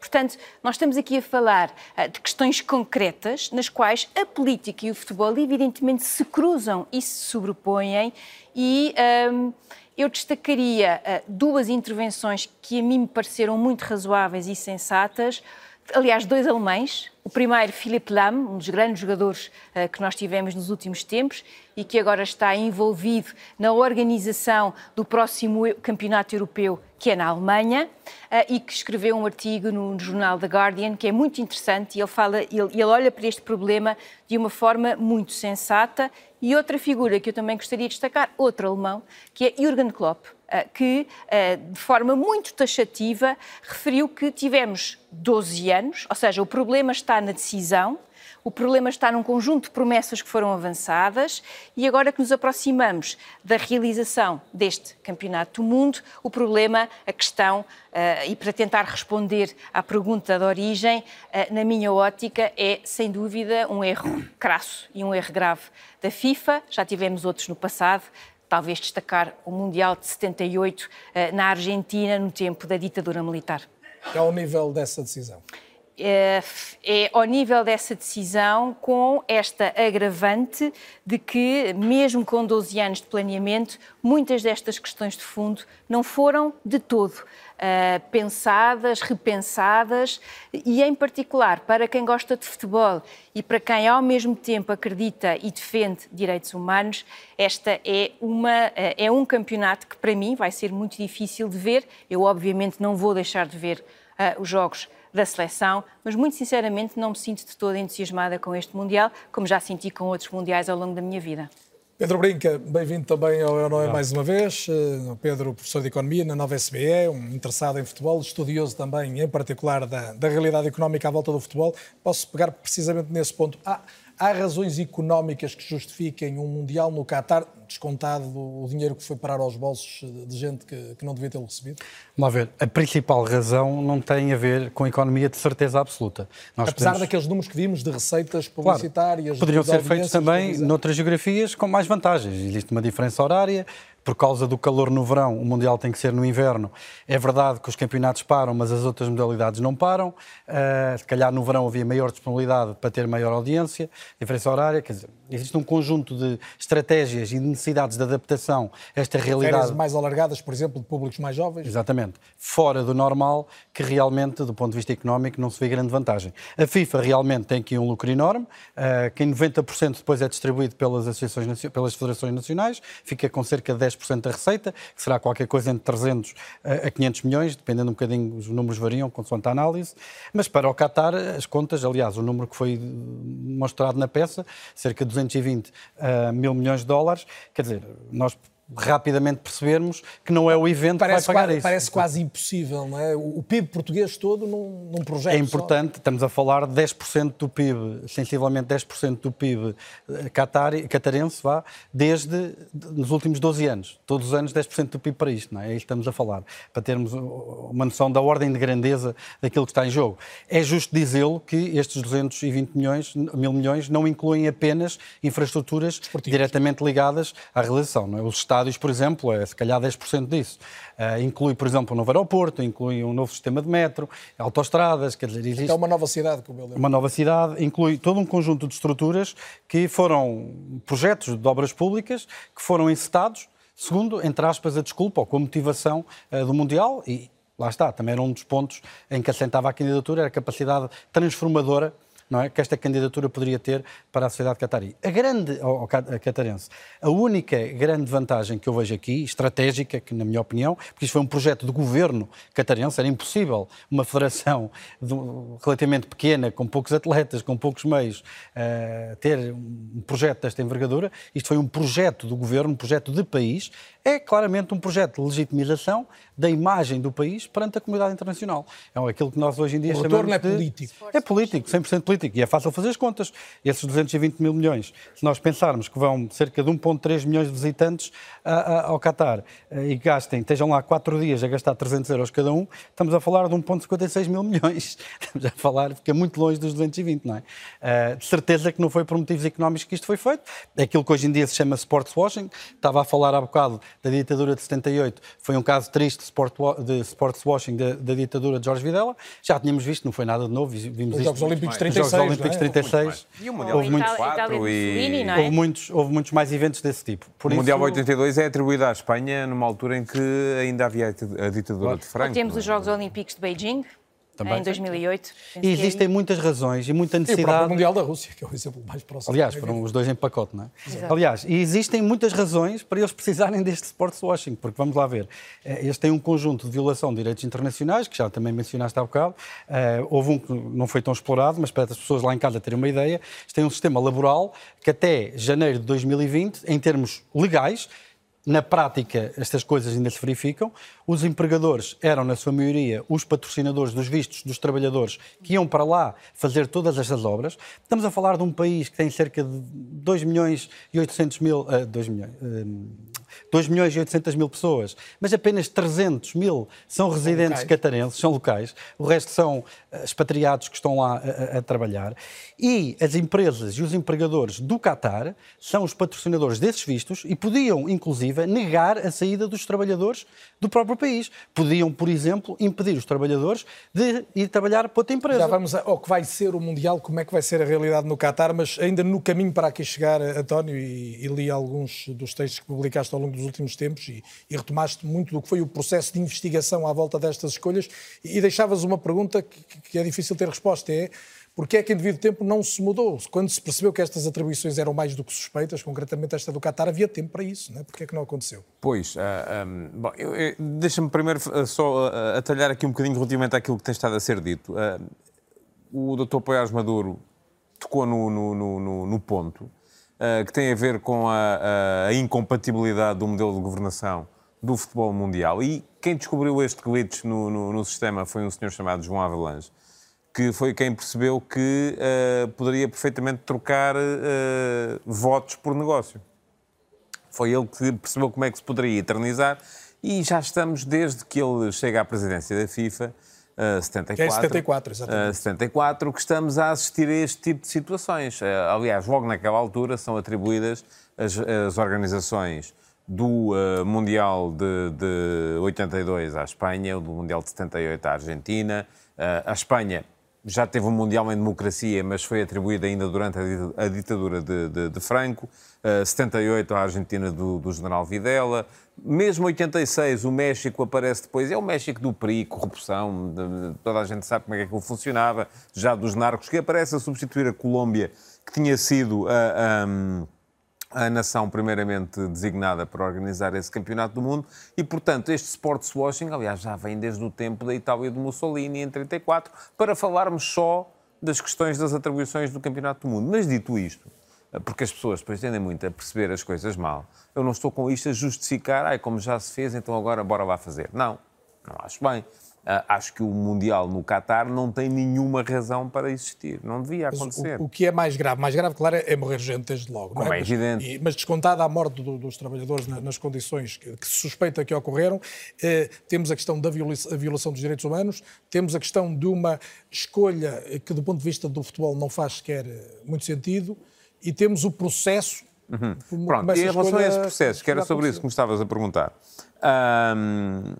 Portanto, nós estamos aqui a falar uh, de questões concretas nas quais a política e o futebol, evidentemente, se cruzam e se sobrepõem, e um, eu destacaria uh, duas intervenções que a mim me pareceram muito razoáveis e sensatas. Aliás, dois alemães. O primeiro, Philipp Lahm, um dos grandes jogadores uh, que nós tivemos nos últimos tempos e que agora está envolvido na organização do próximo Campeonato Europeu que é na Alemanha, uh, e que escreveu um artigo no, no, jornal The Guardian, que é muito interessante, e ele, fala, ele, ele olha para este problema de uma forma muito sensata. E outra figura que eu também gostaria de destacar, outro alemão, que é Jürgen Klopp, uh, que, uh, de forma muito taxativa, referiu que tivemos 12 anos, ou seja, o problema está na decisão, o problema está num conjunto de promessas que foram avançadas e agora que nos aproximamos da realização deste Campeonato do Mundo, o problema, a questão, uh, e para tentar responder à pergunta de origem, uh, na minha ótica, é sem dúvida um erro crasso e um erro grave da FIFA. Já tivemos outros no passado, talvez destacar o Mundial de 78 uh, eh, na Argentina, no tempo da ditadura militar. É ao nível dessa decisão? É, é ao nível dessa decisão com esta agravante de que, mesmo com 12 anos de planeamento, muitas destas questões de fundo não foram de todo uh, pensadas, repensadas e, em particular, para quem gosta de futebol e para quem, ao mesmo tempo, acredita e defende direitos humanos, esta é, uma, uh, é um campeonato que, para mim, vai ser muito difícil de ver. Eu, obviamente, não vou deixar de ver uh, os jogos da seleção, mas muito sinceramente não me sinto de toda entusiasmada com este Mundial, como já senti com outros Mundiais ao longo da minha vida. Pedro Brinca, bem-vindo também ao Euronoé mais uma vez. Eh, Pedro, professor de Economia na Nova SBE, um interessado em futebol, estudioso também, em particular, da, da realidade económica à volta do futebol. Posso pegar precisamente nesse ponto. Há, há razões económicas que justifiquem um Mundial no Qatar? descontado o dinheiro que foi parar aos bolsos de gente que, que não devia tê-lo recebido? Vamos ver, a principal razão não tem a ver com a economia de certeza absoluta. Nós Apesar podemos... daqueles números que vimos de receitas publicitárias... Claro, poderiam ser feitos também noutras geografias com mais vantagens. Existe uma diferença horária, por causa do calor no verão, o Mundial tem que ser no inverno. É verdade que os campeonatos param, mas as outras modalidades não param. Uh, se calhar no verão havia maior disponibilidade para ter maior audiência, diferença horária, quer dizer, existe um conjunto de estratégias e de necessidades de adaptação a esta realidade. Férias mais alargadas, por exemplo, de públicos mais jovens. Exatamente. Fora do normal, que realmente, do ponto de vista económico, não se vê grande vantagem. A FIFA realmente tem aqui um lucro enorme, uh, que em 90% depois é distribuído pelas, associações, pelas federações nacionais, fica com cerca de 10% da receita, que será qualquer coisa entre 300 a 500 milhões, dependendo um bocadinho, os números variam consoante a análise. Mas para o Qatar, as contas, aliás, o número que foi mostrado na peça, cerca de 220 uh, eh, mil milhões de dólares, quer dizer, nós rapidamente percebermos que não é o evento parece que vai pagar quase, isso. Parece quase impossível, não é? O PIB português todo num, num projeto É importante, só. estamos a falar de 10% do PIB, sensivelmente 10% do PIB catari, catarense, vá, desde nos últimos 12 anos. Todos os anos 10% do PIB para isto, não é? É isso que estamos a falar, para termos uma noção da ordem de grandeza daquilo que está em jogo. É justo dizê-lo que estes 220 milhões, mil milhões não incluem apenas infraestruturas diretamente ligadas à realização, não é? Os Estados estádios, por exemplo, é se calhar 10% disso. Uh, inclui, por exemplo, um novo aeroporto, inclui um novo sistema de metro, autoestradas, quer dizer, existe... É uma nova cidade, como eu lembro. Uma nova cidade, inclui todo um conjunto de estruturas que foram projetos de obras públicas que foram incitados, segundo, entre aspas, a desculpa ou com a motivação uh, do Mundial e lá está, também era um dos pontos em que assentava a candidatura, era a capacidade transformadora não é? que esta candidatura poderia ter para a sociedade catari. A grande, ou, catarense, a única grande vantagem que eu vejo aqui, estratégica, que na minha opinião, porque isto foi um projeto de governo catarense, era impossível uma federação de, relativamente pequena, com poucos atletas, com poucos meios, uh, ter um projeto desta envergadura. Isto foi um projeto do governo, um projeto de país, é claramente um projeto de legitimização da imagem do país perante a comunidade internacional. É aquilo que nós hoje em dia o chamamos é de... político. É político, 100% político. E é fácil fazer as contas. Esses 220 mil milhões, se nós pensarmos que vão cerca de 1,3 milhões de visitantes a, a, ao Qatar eh, e gastem, estejam lá quatro dias a gastar 300 euros cada um, estamos a falar de 1,56 mil milhões. Estamos a falar, fica muito longe dos 220, não é? Uh, de certeza que não foi por motivos económicos que isto foi feito. É aquilo que hoje em dia se chama sports washing. Estava a falar há bocado da ditadura de 78, foi um caso triste de, sport, de sports washing da, da, ditadura de Jorge Videla. Já tínhamos visto, não foi nada de novo, vimos Os Jogos Olímpicos 36, Os Jogos Olímpicos 36. É? E o Mundial houve muitos, quatro e... é? houve, muitos, houve muitos mais eventos desse tipo. Por o isso... Mundial 82 é atribuído à Espanha numa altura em que ainda havia a ditadura claro. de Franco. Temos os Jogos Olímpicos de Beijing, também. Em 2008. E existem muitas razões e muita necessidade. E o Mundial da Rússia, que é o exemplo mais próximo. Aliás, foram os dois em pacote, não é? Exato. Aliás, e existem muitas razões para eles precisarem deste sports washing, porque vamos lá ver, eh, eles têm um conjunto de violação de direitos internacionais, que já também mencionaste há bocado. Uh, houve um que não foi tão explorado, mas para as pessoas lá em casa terem uma ideia, eles têm um sistema laboral que até janeiro de 2020, em termos legais, na prática, estas coisas ainda se verificam. Os empregadores eram, na sua maioria, os patrocinadores dos vistos dos trabalhadores que iam para lá fazer todas estas obras. Estamos a falar de um país que tem cerca de 2 milhões e 800 mil. Uh, 2 milhões. Uh, 2 milhões e 800 mil pessoas, mas apenas 300 mil são residentes são catarenses, são locais, o resto são eh, expatriados que estão lá a, a, trabalhar. E as empresas e os empregadores do Qatar são os patrocinadores desses vistos e podiam, inclusive, negar a saída dos trabalhadores do próprio país. Podiam, por exemplo, impedir os trabalhadores de ir trabalhar para outra empresa. Já vamos ao que vai ser o Mundial, como é que vai ser a realidade no Qatar, mas ainda no caminho para aqui chegar, António, e, e li alguns dos textos que publicaste ao longo dos últimos tempos e, e, retomaste muito do que foi o processo de investigação à volta destas escolhas e, e deixavas uma pergunta que, que é difícil ter resposta, é porque é que em devido tempo não se mudou? Quando se percebeu que estas atribuições eram mais do que suspeitas, concretamente esta do Qatar, havia tempo para isso, não é? Porque é que não aconteceu? Pois, uh, ah, um, bom, deixa-me primeiro uh, só uh, atalhar aqui um bocadinho relativamente àquilo que tem estado a ser dito. o Dr. Poiares Maduro tocou no, no, no, no ponto que tem a ver com a, a, incompatibilidade do modelo de governação do futebol mundial. E quem descobriu este glitch no, no, no sistema foi um senhor chamado João Avalanche que foi quem percebeu que uh, poderia perfeitamente trocar uh, votos por negócio. Foi ele que percebeu como é que se poderia eternizar e já estamos, desde que ele chega à presidência da FIFA, uh, 74, que é 74, exatamente. Uh, 74, que estamos a assistir a este tipo de situações. Uh, aliás, logo naquela altura são atribuídas as, as organizações do uh, Mundial de, de 82 à Espanha, do Mundial de 78 à Argentina. Uh, a Espanha já teve um Mundial em democracia, mas foi atribuído ainda durante a ditadura de, de, de Franco. Uh, 78, a Argentina do, do, General Videla. Mesmo 86, o México aparece depois. É o México do PRI, corrupção, de, de, toda a gente sabe como é que aquilo funcionava, já dos narcos, que aparece a substituir a Colômbia, que tinha sido a. Um, a nação primeiramente designada para organizar esse campeonato do mundo e, portanto, este sports washing, aliás, já vem desde o tempo da Itália de Mussolini em 34, para falarmos só das questões das atribuições do campeonato do mundo. Mas dito isto, porque as pessoas depois tendem muito a perceber as coisas mal, eu não estou com isto a justificar, ai, como já se fez, então agora bora lá fazer. Não, não acho bem. Uh, acho que o Mundial no Qatar não tem nenhuma razão para existir. Não devia acontecer. O, o, que é mais grave? Mais grave, claro, é morrer gente desde logo. Como é? é evidente. E, mas descontada a morte do, dos trabalhadores na, nas condições que, que, se suspeita que ocorreram, eh, temos a questão da violação, violação dos direitos humanos, temos a questão de uma escolha que, do ponto de vista do futebol, não faz sequer eh, muito sentido, e temos o processo. Uhum. Pronto, e em relação a esse processo, que era sobre isso que me estavas a perguntar. Um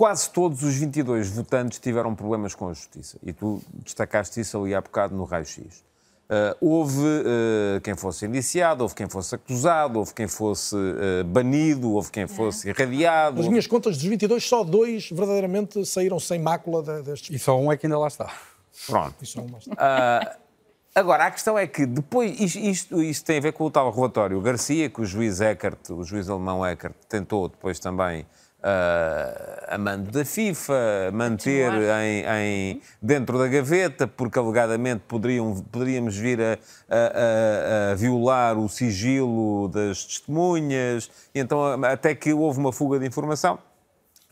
Quase todos os 22 votantes tiveram problemas com a justiça. E tu destacaste isso ali há bocado no raio-x. Uh, houve uh, quem fosse indiciado, houve quem fosse acusado, houve quem fosse uh, banido, houve quem fosse é. irradiado. As minhas contas dos 22, só dois verdadeiramente saíram sem mácula destes. E só um é que ainda lá está. Pronto. E só um lá está. Agora, a questão é que depois, isto, isto, tem a ver com o tal relatório. Garcia, que o juiz Eckert, o juiz alemão Eckert, tentou depois também uh, a mando da FIFA, manter em, em, dentro da gaveta, porque alegadamente poderiam, poderíamos vir a, a, a, violar o sigilo das testemunhas, e então até que houve uma fuga de informação.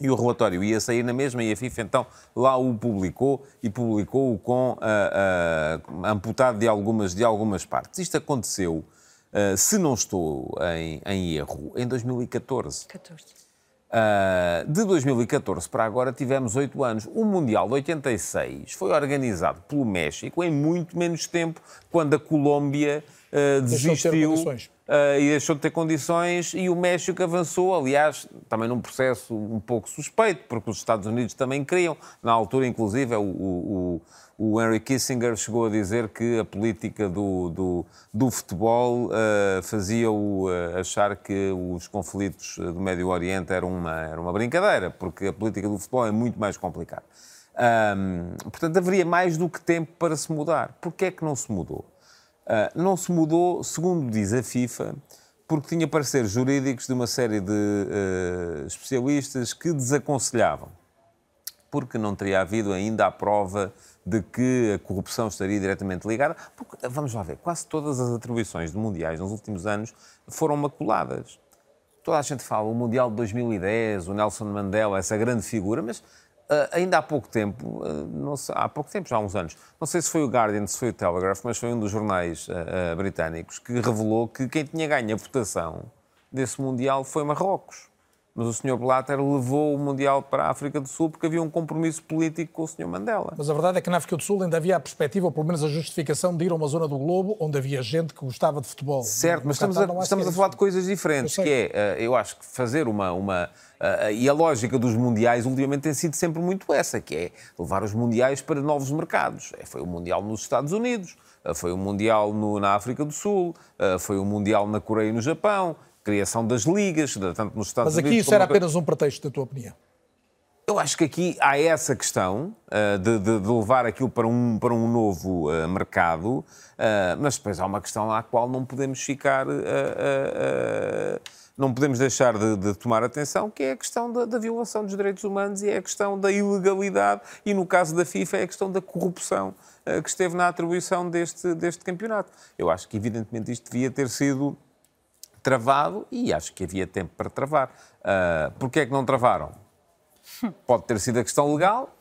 E o relatório ia sair na mesma e a FIFA então lá o publicou e publicou-o com uh, uh, amputado de algumas, de algumas partes. Isto aconteceu, uh, se não estou em, em erro, em 2014. 14. Uh, de 2014 para agora tivemos oito anos. O Mundial de 86 foi organizado pelo México em muito menos tempo, quando a Colômbia uh, desistiu uh, e deixou de ter condições e o México avançou, aliás, também num processo um pouco suspeito, porque os Estados Unidos também queriam. Na altura, inclusive, o, o o Henry Kissinger chegou a dizer que a política do, do, do futebol uh, fazia-o achar que os conflitos do Médio Oriente eram uma, era uma brincadeira, porque a política do futebol é muito mais complicada. Um, portanto, haveria mais do que tempo para se mudar. Porquê é que não se mudou? Uh, não se mudou, segundo diz a FIFA, porque tinha pareceres jurídicos de uma série de uh, especialistas que desaconselhavam, porque não teria havido ainda a prova de que a corrupção estaria diretamente ligada. Porque, vamos lá ver, quase todas as atribuições de mundiais nos últimos anos foram maculadas. Toda a gente fala o Mundial de 2010, o Nelson Mandela, essa grande figura, mas ainda há pouco tempo, uh, sei, há pouco tempo, já há uns anos, não sei se foi o Guardian, se foi o Telegraph, mas foi um dos jornais uh, britânicos que revelou que quem tinha ganho a votação desse Mundial foi Marrocos mas o Sr. Blatter levou o Mundial para a África do Sul porque havia um compromisso político com o Sr. Mandela. Mas a verdade é que na África do Sul ainda havia a perspectiva, ou pelo menos a justificação, de ir a uma zona do globo onde havia gente que gostava de futebol. Certo, mas estamos, a, estamos a falar de coisas diferentes, que é, eu acho que fazer uma... uma Uh, e a lógica dos mundiais ultimamente tem sido sempre muito essa, que é levar os mundiais para novos mercados. É, foi o mundial nos Estados Unidos, uh, foi o mundial no, na África do Sul, foi o mundial na Coreia e no Japão, criação das ligas, tanto nos Estados Unidos... Mas aqui Unidos, isso era apenas um pretexto, da tua opinião? Eu acho que aqui há essa questão uh, de, de, de, levar aquilo para um, para um novo uh, mercado, uh, mas depois há uma questão à qual não podemos ficar, não podemos deixar de, de, tomar atenção, que é a questão da, da, violação dos direitos humanos e é a questão da ilegalidade e, no caso da FIFA, é a questão da corrupção que esteve na atribuição deste, deste campeonato. Eu acho que, evidentemente, isto devia ter sido travado e acho que havia tempo para travar. Uh, Porquê é que não travaram? Pode ter sido a questão legal,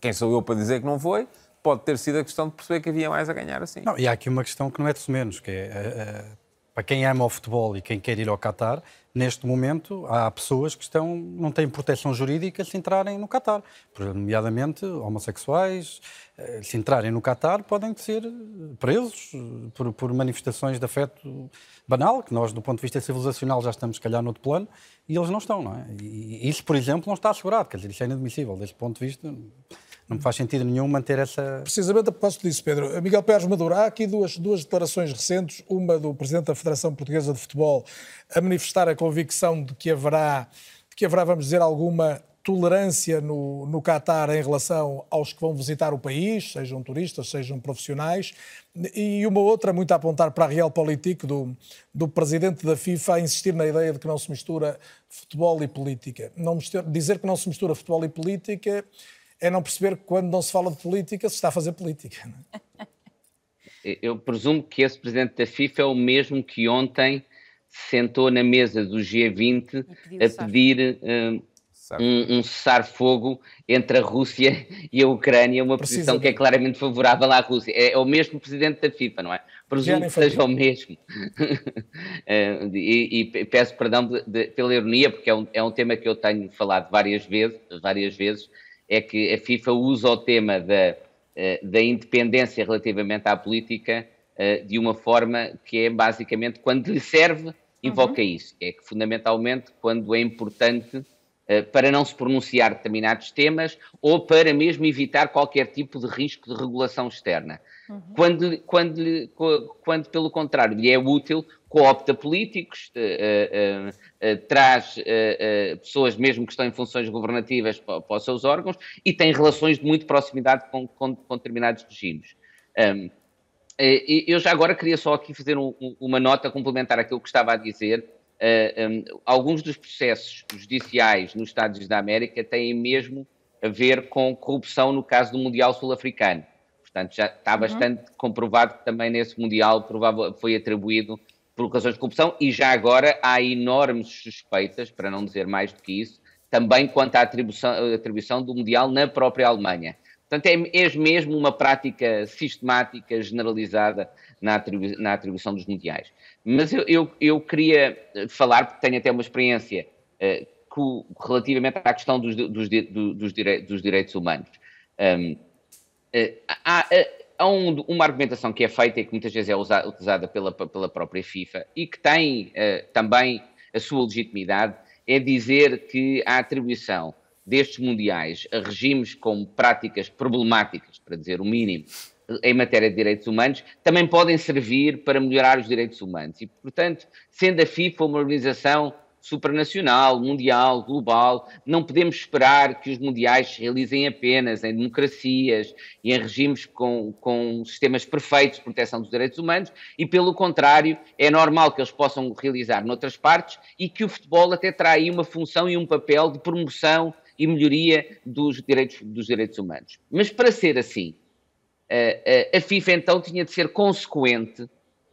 quem sou eu para dizer que não foi, pode ter sido a questão de perceber que havia mais a ganhar assim. Não, e há aqui uma questão que não é de menos, que é, uh, uh, para quem ama o futebol e quem quer ir ao Qatar, neste momento há pessoas que estão, não têm proteção jurídica se entrarem no Qatar, nomeadamente homossexuais, eh, se entrarem no Qatar podem ser presos por, por, manifestações de afeto banal, que nós, do ponto de vista civilizacional, já estamos, se calhar, no outro plano, e eles não estão, não é? E isso, por exemplo, não está assegurado, quer dizer, isso é inadmissível, desse ponto de vista Não me faz sentido nenhum manter essa. Precisamente a propósito disso, Pedro. Miguel Pérez Maduro, há aqui duas, duas declarações recentes, uma do Presidente da Federação Portuguesa de Futebol a manifestar a convicção de que haverá, de que haverá vamos dizer, alguma tolerância no, no Qatar em relação aos que vão visitar o país, sejam turistas, sejam profissionais, e uma outra muito a apontar para a real política do, do presidente da FIFA a insistir na ideia de que não se mistura futebol e política. Não dizer que não se mistura futebol e política é não perceber que quando não se fala de política se está a fazer política. É? Eu presumo que esse presidente da FIFA é o mesmo que ontem sentou na mesa do G20 a pedir uh, um, um cessar-fogo entre a Rússia e a Ucrânia, uma posição que é claramente favorável à Rússia. É, é o mesmo presidente da FIFA, não é? Presumo que seja o mesmo. uh, e, e, peço perdão de, de, pela ironia, porque é um, é um tema que eu tenho falado várias vezes, várias vezes, é que a FIFA usa o tema da, uh, da independência relativamente à política uh, de uma forma que é basicamente quando lhe serve, invoca uhum. isso. É que fundamentalmente quando é importante eh, para não se pronunciar determinados temas ou para mesmo evitar qualquer tipo de risco de regulação externa. Uhum. Quando, quando, quando, pelo contrário, lhe é útil, coopta políticos, uh, uh, uh, traz pessoas mesmo que estão em funções governativas para, para, os seus órgãos e tem relações de muito proximidade com, com, com determinados regimes. Um, eu já agora queria só aqui fazer um, uma nota complementar àquilo que estava a dizer, eh, um, alguns dos processos judiciais nos Estados da América têm mesmo a ver com corrupção no caso do Mundial Sul-Africano. Portanto, já está uhum. bastante comprovado que também nesse Mundial provável, foi atribuído por razões de corrupção e já agora há enormes suspeitas, para não dizer mais do que isso, também quanto à atribuição, atribuição do Mundial na própria Alemanha. Portanto, é, mesmo uma prática sistemática, generalizada na, atribu na atribuição dos mundiais. Mas eu, eu, eu, queria falar, porque tenho até uma experiência uh, relativamente à questão dos, dos, dos, direi dos direitos humanos. Um, há, há um, uma argumentação que é feita e que muitas vezes é usada, utilizada pela, pela própria FIFA e que tem uh, também a sua legitimidade, é dizer que a atribuição destes mundiais a regimes com práticas problemáticas, para dizer o mínimo, em matéria de direitos humanos, também podem servir para melhorar os direitos humanos. E, portanto, sendo a FIFA uma organização supranacional, mundial, global, não podemos esperar que os mundiais se realizem apenas em democracias e em regimes com, com sistemas perfeitos de proteção dos direitos humanos, e pelo contrário, é normal que eles possam realizar noutras partes e que o futebol até terá aí uma função e um papel de promoção e melhoria dos direitos, dos direitos humanos. Mas para ser assim, a FIFA então tinha de ser consequente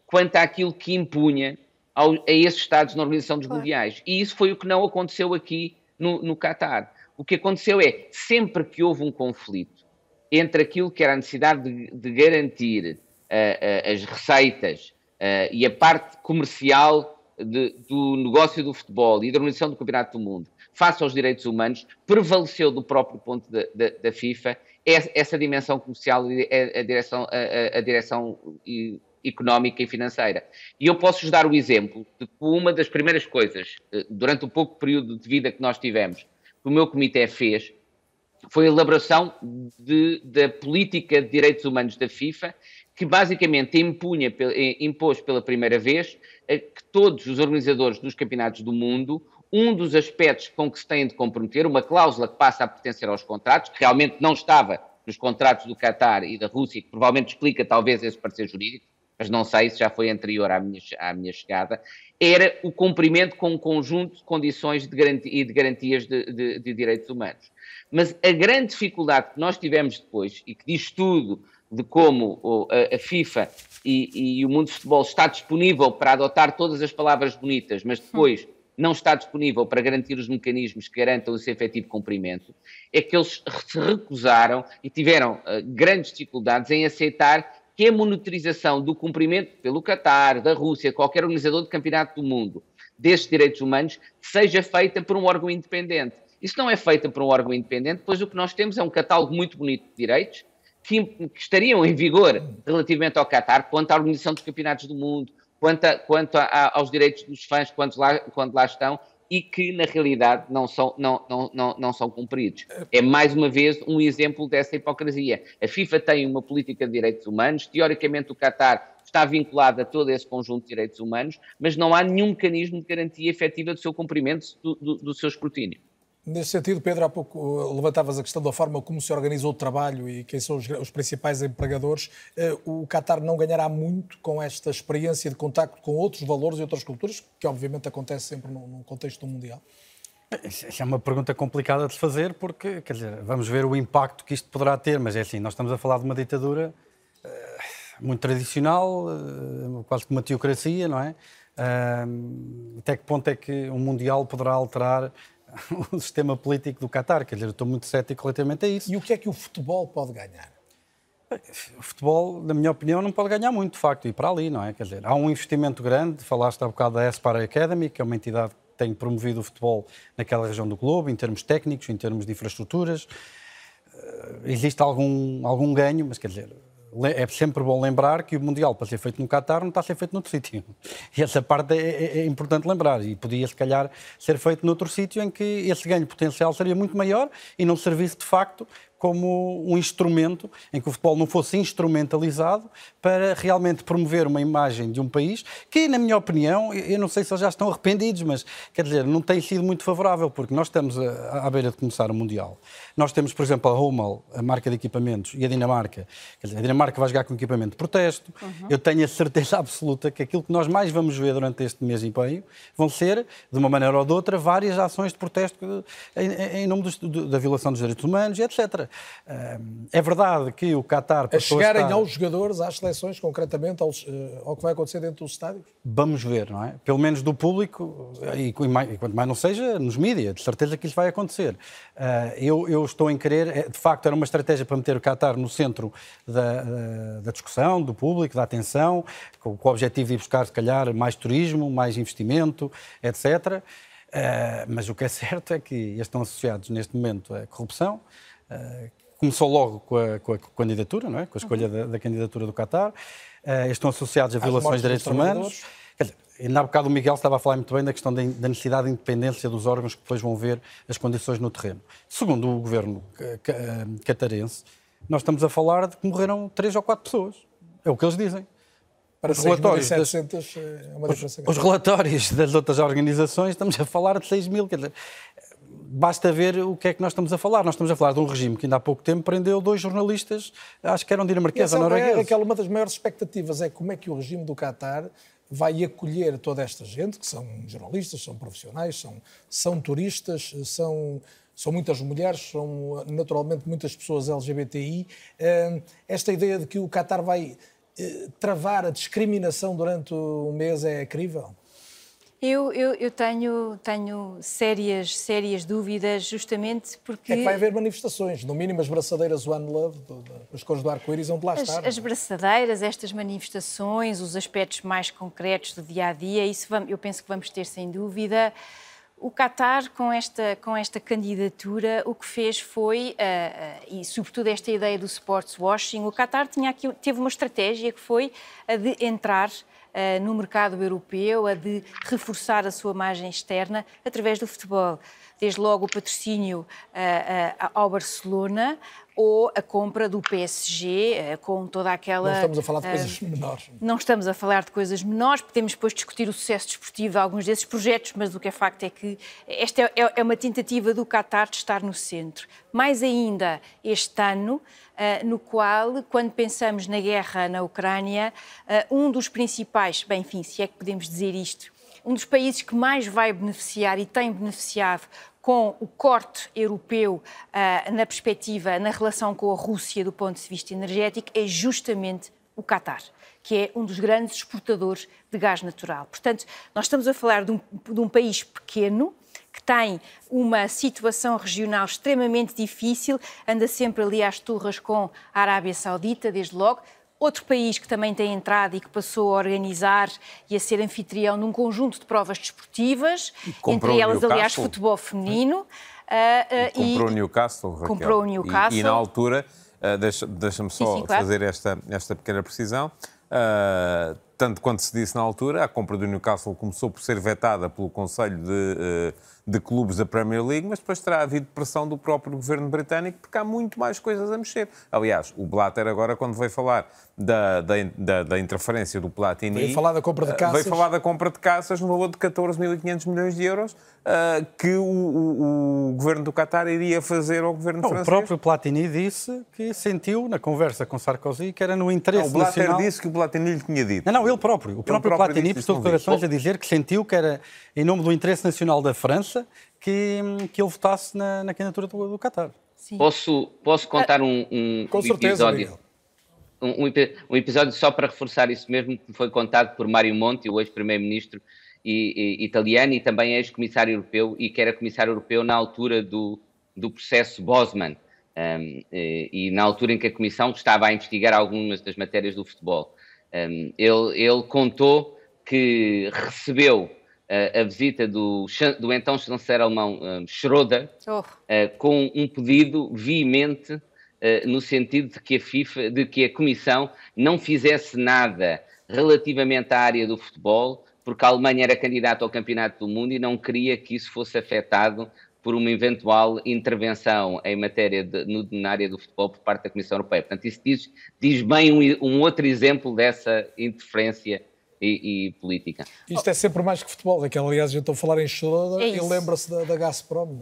quanto àquilo que impunha ao, a esses Estados na Organização dos claro. Mundiais. E isso foi o que não aconteceu aqui no, no Qatar. O que aconteceu é, sempre que houve um conflito entre aquilo que era a necessidade de, de garantir uh, uh, as receitas uh, e a parte comercial de, do negócio do futebol e da organização do Campeonato do Mundo face aos direitos humanos, prevaleceu do próprio ponto da, da, da FIFA essa dimensão comercial e a, direção, a, a direção económica e financeira. E eu posso-vos dar o exemplo de que uma das primeiras coisas, eh, durante o pouco período de vida que nós tivemos, que o meu comitê fez, foi a elaboração de, da política de direitos humanos da FIFA, que basicamente impunha, eh, impôs pela primeira vez eh, que todos os organizadores dos campeonatos do mundo um dos aspectos com que se têm de comprometer, uma cláusula que passa a pertencer aos contratos, que realmente não estava nos contratos do Qatar e da Rússia, que provavelmente explica talvez esse parecer jurídico, mas não sei se já foi anterior à minha, à minha chegada, era o cumprimento com um conjunto de condições de garantia, e de garantias de, de, de, direitos humanos. Mas a grande dificuldade que nós tivemos depois, e que diz tudo de como a, FIFA e, e, o mundo do futebol está disponível para adotar todas as palavras bonitas, mas depois não está disponível para garantir os mecanismos que garantam esse efetivo cumprimento, é que eles se recusaram e tiveram uh, grandes dificuldades em aceitar que a monitorização do cumprimento pelo Qatar, da Rússia, qualquer organizador de campeonato do mundo, destes direitos humanos, seja feita por um órgão independente. Isso não é feita por um órgão independente, pois o que nós temos é um catálogo muito bonito de direitos que, que estariam em vigor relativamente ao Qatar, quanto à organização dos campeonatos do mundo, quanto, a, quanto a, aos direitos dos fãs quando lá, quando lá estão, e que, na realidade, não são, não, não, não, não são cumpridos. É, mais uma vez, um exemplo dessa hipocrisia. A FIFA tem uma política de direitos humanos, teoricamente o Qatar está vinculado a todo esse conjunto de direitos humanos, mas não há nenhum mecanismo de garantia efetiva do seu cumprimento, do, do, do seu escrutínio. Nesse sentido, Pedro, há pouco uh, levantavas a questão da forma como se organiza o trabalho e quem são os, os principais empregadores. Uh, o Qatar não ganhará muito com esta experiência de contacto com outros valores e outras culturas, que obviamente acontece sempre num contexto mundial? Isso é uma pergunta complicada de fazer porque, quer dizer, vamos ver o impacto que isto poderá ter, mas é assim, nós estamos a falar de uma ditadura uh, muito tradicional, quase que uma teocracia, não é? Até que ponto é que o Mundial poderá alterar o sistema político do Qatar. Quer dizer, eu estou muito cético relativamente a isso. E o que é que o futebol pode ganhar? O futebol, na minha opinião, não pode ganhar muito, de facto, e para ali, não é? Quer dizer, há um investimento grande, falaste há bocado da Aspire Academy, que é uma entidade que tem promovido o futebol naquela região do globo, em termos técnicos, em termos de infraestruturas. Eh, existe algum, algum ganho, mas quer dizer, é sempre bom lembrar que o Mundial, para ser feito no Qatar, não está a ser feito noutro sítio. E essa parte é, é, é, importante lembrar. E podia, se calhar, ser feito noutro sítio em que esse ganho potencial seria muito maior e não servisse, de facto, como um instrumento, em que o futebol não fosse instrumentalizado para realmente promover uma imagem de um país que, na minha opinião, eu não sei se eles já estão arrependidos, mas quer dizer, não tem sido muito favorável, porque nós estamos à beira de começar o Mundial. Nós temos, por exemplo, a Hummel, a marca de equipamentos, e a Dinamarca. Quer dizer, a Dinamarca vai jogar com equipamento de protesto. Uhum. Eu tenho a certeza absoluta que aquilo que nós mais vamos ver durante este mês e meio vão ser, de uma maneira ou de outra, várias ações de protesto em, em nome dos, da violação dos direitos humanos, etc. É verdade que o Qatar... A chegarem a estar... aos jogadores, às seleções, concretamente, aos, eh, ao que vai acontecer dentro dos estádios? Vamos ver, não é? Pelo menos do público, e, e quanto mais não seja, nos mídias, de certeza que isso vai acontecer. Eh, eu, eu estou em querer, é, de facto, era uma estratégia para meter o Qatar no centro da, da discussão, do público, da atenção, com, com o objetivo de ir buscar, se calhar, mais turismo, mais investimento, etc., Uh, mas o que é certo é que estão associados neste momento à corrupção, começou logo com a, com a, candidatura, não é? com a escolha uhum. da, da, candidatura do Qatar, uh, estão associados a violações de direitos humanos. Quer dizer, ainda há bocado o Miguel estava a falar muito bem da questão da, da necessidade de independência dos órgãos que depois vão ver as condições no terreno. Segundo o governo catarense, nós estamos a falar de que morreram três ou quatro pessoas. É o que eles dizem. Para os relatórios, das, é uma os, os, relatórios das outras organizações, estamos a falar de 6 mil. Quer dizer, basta ver o que é que nós estamos a falar. Nós estamos a falar de um regime que ainda há pouco tempo prendeu dois jornalistas, acho que eram dinamarqueses ou noruegueses. É aquela uma das maiores expectativas é como é que o regime do Qatar vai acolher toda esta gente, que são jornalistas, são profissionais, são, são turistas, são, são muitas mulheres, são naturalmente muitas pessoas LGBTI. Esta ideia de que o Qatar vai eh, travar a discriminação durante um mês é crível? Eu, eu, eu, tenho, tenho sérias, sérias dúvidas, justamente porque. É que vai haver manifestações, no mínimo as braçadeiras One Love, as cores do arco-íris, vão de lá as, estar. As é? braçadeiras, estas manifestações, os aspectos mais concretos do dia a dia, isso vamos, eu penso que vamos ter sem dúvida. O Qatar, com esta, com esta candidatura, o que fez foi, uh, uh, e sobretudo esta ideia do sports washing, o Qatar tinha aqui, teve uma estratégia que foi a de entrar no mercado europeu, a de reforçar a sua imagem externa através do futebol. Desde logo o patrocínio uh, ao Barcelona, ou a compra do PSG com toda aquela. Não estamos a falar de coisas uh, menores. Não estamos a falar de coisas menores, podemos depois discutir o sucesso desportivo de alguns desses projetos, mas o que é facto é que esta é, é uma tentativa do Qatar de estar no centro. Mais ainda este ano, uh, no qual, quando pensamos na guerra na Ucrânia, uh, um dos principais, bem, enfim, se é que podemos dizer isto, um dos países que mais vai beneficiar e tem beneficiado com o corte europeu uh, na perspectiva, na relação com a Rússia do ponto de vista energético, é justamente o Qatar, que é um dos grandes exportadores de gás natural. Portanto, nós estamos a falar de um, de um país pequeno, que tem uma situação regional extremamente difícil, anda sempre ali às turras com a Arábia Saudita, desde logo. Outro país que também tem entrado e que passou a organizar e a ser anfitrião num conjunto de provas desportivas, entre elas, aliás, futebol feminino. Uh, uh, comprou o Newcastle, Raquel. Comprou o Newcastle. E, e na altura, uh, deixa-me deixa só sim, sim, claro. fazer esta, esta pequena precisão, uh, tanto quanto se disse na altura, a compra do Newcastle começou por ser vetada pelo Conselho de, de Clubes da Premier League, mas depois terá havido pressão do próprio governo britânico, porque há muito mais coisas a mexer. Aliás, o Blatter agora, quando veio falar da, da, da, da interferência do Platini... Veio falar da compra de caças. Veio falar da compra de caças no valor de 14.500 milhões de euros, uh, que o, o, o, governo do Qatar iria fazer ao governo não, francês. O próprio Platini disse que sentiu, na conversa com Sarkozy, que era no interesse não, o Blatter nacional... disse que o Platini lhe tinha dito. Não, não, ele próprio. O próprio, próprio Platini prestou declarações a dizer que sentiu que era em nome do interesse nacional da França que, que ele votasse na, na candidatura do, do Qatar. Posso, posso contar um, um, Com um certeza, episódio? Um, um, episódio só para reforçar isso mesmo, que foi contado por Mário Monti, o ex-primeiro-ministro italiano e também ex-comissário europeu, e que era comissário europeu na altura do, do processo Bosman, um, e, e, na altura em que a Comissão estava a investigar algumas das matérias do futebol. Um, ele, ele contou que recebeu a visita do, do então chanceler alemão um, Schröder oh. uh, com um pedido veemente uh, no sentido de que a FIFA, de que a Comissão não fizesse nada relativamente à área do futebol, porque a Alemanha era candidata ao Campeonato do Mundo e não queria que isso fosse afetado por uma eventual intervenção em matéria de, no, na área do futebol por parte da Comissão Europeia. Portanto, isso diz, diz bem um, um outro exemplo dessa interferência e, e, política. Isto é sempre mais que futebol, aquela aliás já estou a falar em Schroeder é e lembra-se da, da Gazprom,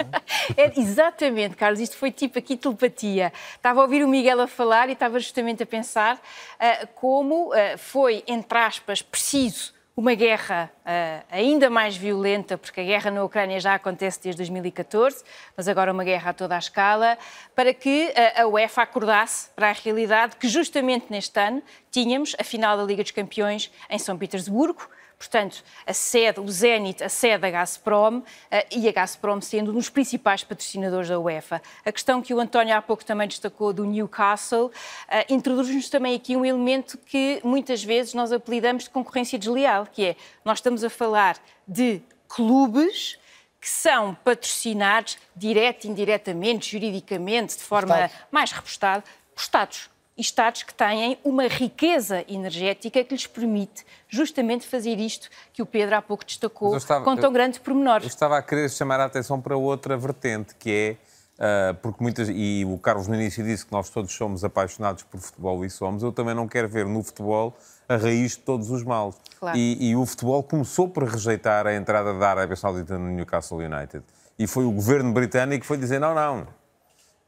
é? é? Exatamente, Carlos, isto foi tipo aqui telepatia. Estava a ouvir o Miguel a falar e estava justamente a pensar uh, como uh, foi, entre aspas, preciso uma guerra uh, ainda mais violenta, porque a guerra na Ucrânia já acontece desde 2014, mas agora uma guerra a toda a escala, para que uh, a UEFA acordasse para a realidade que justamente neste ano tínhamos a final da Liga dos Campeões em São Petersburgo, portanto, a sede, o Zenit, a sede da Gazprom eh, e a Gazprom sendo um dos principais patrocinadores da UEFA. A questão que o António há pouco também destacou do Newcastle eh, introduz-nos também aqui um elemento que muitas vezes nós apelidamos de concorrência desleal, que é nós estamos a falar de clubes que são patrocinados direto, indiretamente, juridicamente, de forma Estado. mais repostada, por Estados. Estados que têm uma riqueza energética que lhes permite justamente fazer isto que o Pedro há pouco destacou estava, com tão grande pormenor. Eu estava a querer chamar a atenção para outra vertente, que é, uh, porque muitas, e o Carlos no início disse que nós todos somos apaixonados por futebol e somos, eu também não quero ver no futebol a raiz de todos os males. Claro. E, e o futebol começou por rejeitar a entrada da Arábia Saudita no Newcastle United. E foi o governo britânico que foi dizer, não, não,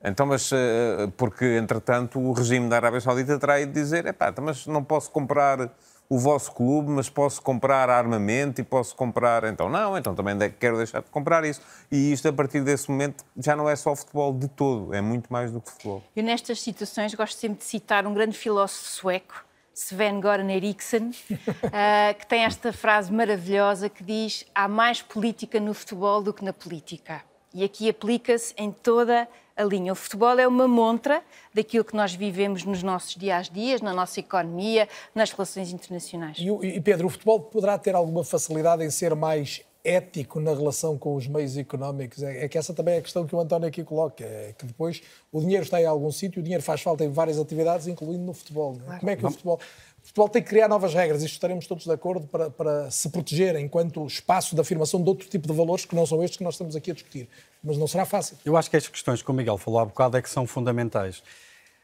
então, mas eh, porque, entretanto, o regime da Arábia Saudita terá ido dizer: epá, então, mas não posso comprar o vosso clube, mas posso comprar armamento e posso comprar. Então, não, então também quero deixar de comprar isso. E isto, a partir desse momento, já não é só futebol de todo, é muito mais do que futebol. Eu, nestas situações, gosto sempre de citar um grande filósofo sueco, Sven Goran Eriksson, uh, que tem esta frase maravilhosa que diz: há mais política no futebol do que na política. E aqui aplica-se em toda a linha. O futebol é uma montra daquilo que nós vivemos nos nossos dias a dias, na nossa economia, nas relações internacionais. E, e Pedro, o futebol poderá ter alguma facilidade em ser mais ético na relação com os meios económicos? É, é, que essa também é a questão que o António aqui coloca, é que depois o dinheiro está em algum sítio, o dinheiro faz falta em várias atividades, incluindo no futebol. É? Claro. Como é que o futebol... O futebol tem que criar novas regras, isto estaremos todos de acordo para, para se proteger enquanto espaço de afirmação de outro tipo de valores que não são estes que nós estamos aqui a discutir. Mas não será fácil. Eu acho que estas questões que o Miguel falou há bocado é que são fundamentais.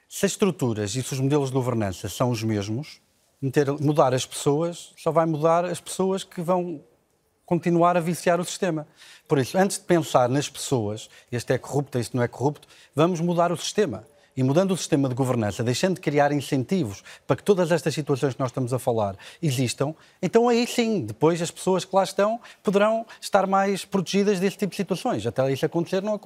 Se as estruturas e se os modelos de governança são os mesmos, mudar as pessoas só vai mudar as pessoas que vão continuar a viciar o sistema. Por isso, antes de pensar nas pessoas, este é corrupto, este não é corrupto, vamos mudar o sistema e mudando o sistema de governança, deixando de criar incentivos para que todas estas situações que nós estamos a falar existam, então aí sim, depois as pessoas que lá estão poderão estar mais protegidas desse tipo de situações. Até isso acontecer não,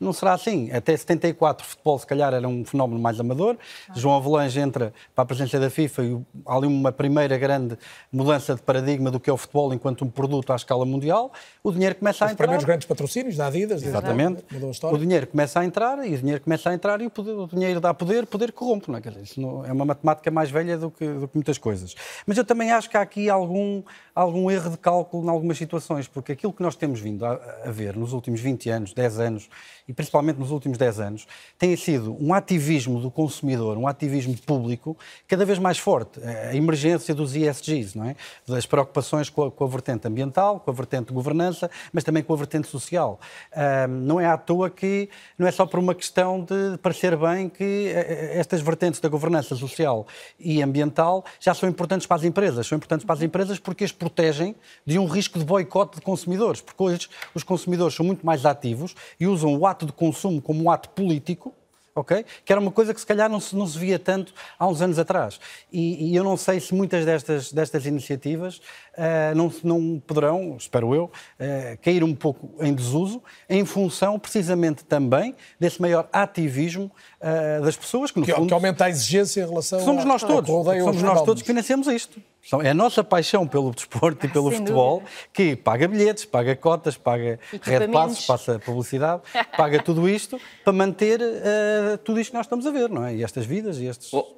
não será assim. Até 74 o futebol se calhar era um fenómeno mais amador. Ah. João Avelange entra para a presença da FIFA e há ali uma primeira grande mudança de paradigma do que é o futebol enquanto um produto à escala mundial. O dinheiro começa Os a entrar. Os primeiros grandes patrocínios da Adidas. Exatamente. O dinheiro começa a entrar e o dinheiro começa a entrar e o poder o dinheiro dá poder, poder corrompe, não é? Dizer, não, é uma matemática mais velha do que, do que muitas coisas. Mas eu também acho que há aqui algum, algum erro de cálculo em algumas situações, porque aquilo que nós temos vindo a, a ver nos últimos 20 anos, 10 anos, e principalmente nos últimos 10 anos, tem sido um ativismo do consumidor, um ativismo público cada vez mais forte. A emergência dos ESGs, não é? das preocupações com a, com a vertente ambiental, com a vertente de governança, mas também com a vertente social. Um, não é à toa que, não é só por uma questão de parecer bem que eh, eh, estas vertentes da governança social e ambiental já são importantes para as empresas. São importantes para as empresas porque as protegem de um risco de boicote de consumidores, porque hoje os consumidores são muito mais ativos e usam o ato de consumo como um ato político, ok? Que era uma coisa que se calhar não se, não se via tanto há uns anos atrás. E, e eu não sei se muitas destas, destas iniciativas uh, não, não poderão, espero eu, uh, cair um pouco em desuso, em função precisamente também desse maior ativismo uh, das pessoas que, no que, fundo, que aumenta a exigência em relação somos nós todos, somos nós todos que financiamos isto. É a nossa paixão pelo desporto e pelo futebol dúvida. que paga bilhetes, paga cotas, paga red passes, passa publicidade, paga tudo isto para manter uh, tudo isto que nós estamos a ver, não é? E estas vidas e estes. Oh,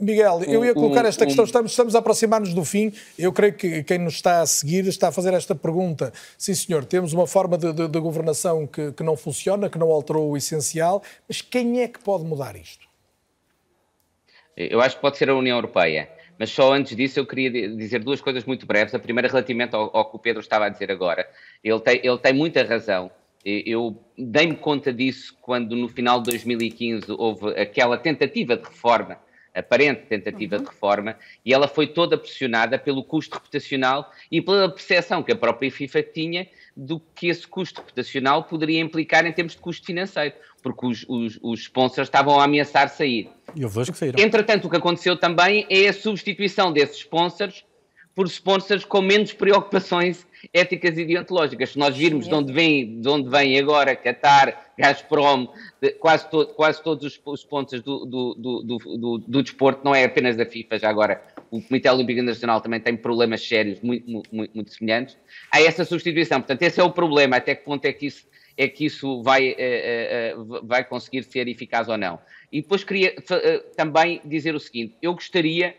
Miguel, eu ia colocar esta questão, estamos, estamos a aproximar-nos do fim. Eu creio que quem nos está a seguir está a fazer esta pergunta. Sim, senhor, temos uma forma de, de, de governação que, que não funciona, que não alterou o essencial, mas quem é que pode mudar isto? Eu acho que pode ser a União Europeia. Mas só antes disso eu queria dizer duas coisas muito breves. A primeira, relativamente ao, ao que o Pedro estava a dizer agora. Ele tem, ele tem muita razão. Eu dei-me conta disso quando, no final de 2015, houve aquela tentativa de reforma aparente tentativa uhum. de reforma, e ela foi toda pressionada pelo custo reputacional e pela percepção que a própria FIFA tinha do que esse custo reputacional poderia implicar em termos de custo financeiro, porque os, os, os sponsors estavam a ameaçar sair. Eu vejo que saíram. Entretanto, o que aconteceu também é a substituição desses sponsors por sponsors com menos preocupações éticas e deontológicas. Se nós virmos de onde vem, de onde vem agora Qatar, Gazprom, quase, to, quase todos os, os sponsors do, do, do, do, do desporto, não é apenas da FIFA, já agora o Comitê Olímpico Internacional também tem problemas sérios muito, muito, muito semelhantes. Há essa substituição. Portanto, esse é o problema. Até que ponto é que isso, é que isso vai, uh, uh, vai conseguir ser eficaz ou não? E depois queria também dizer o seguinte: eu gostaria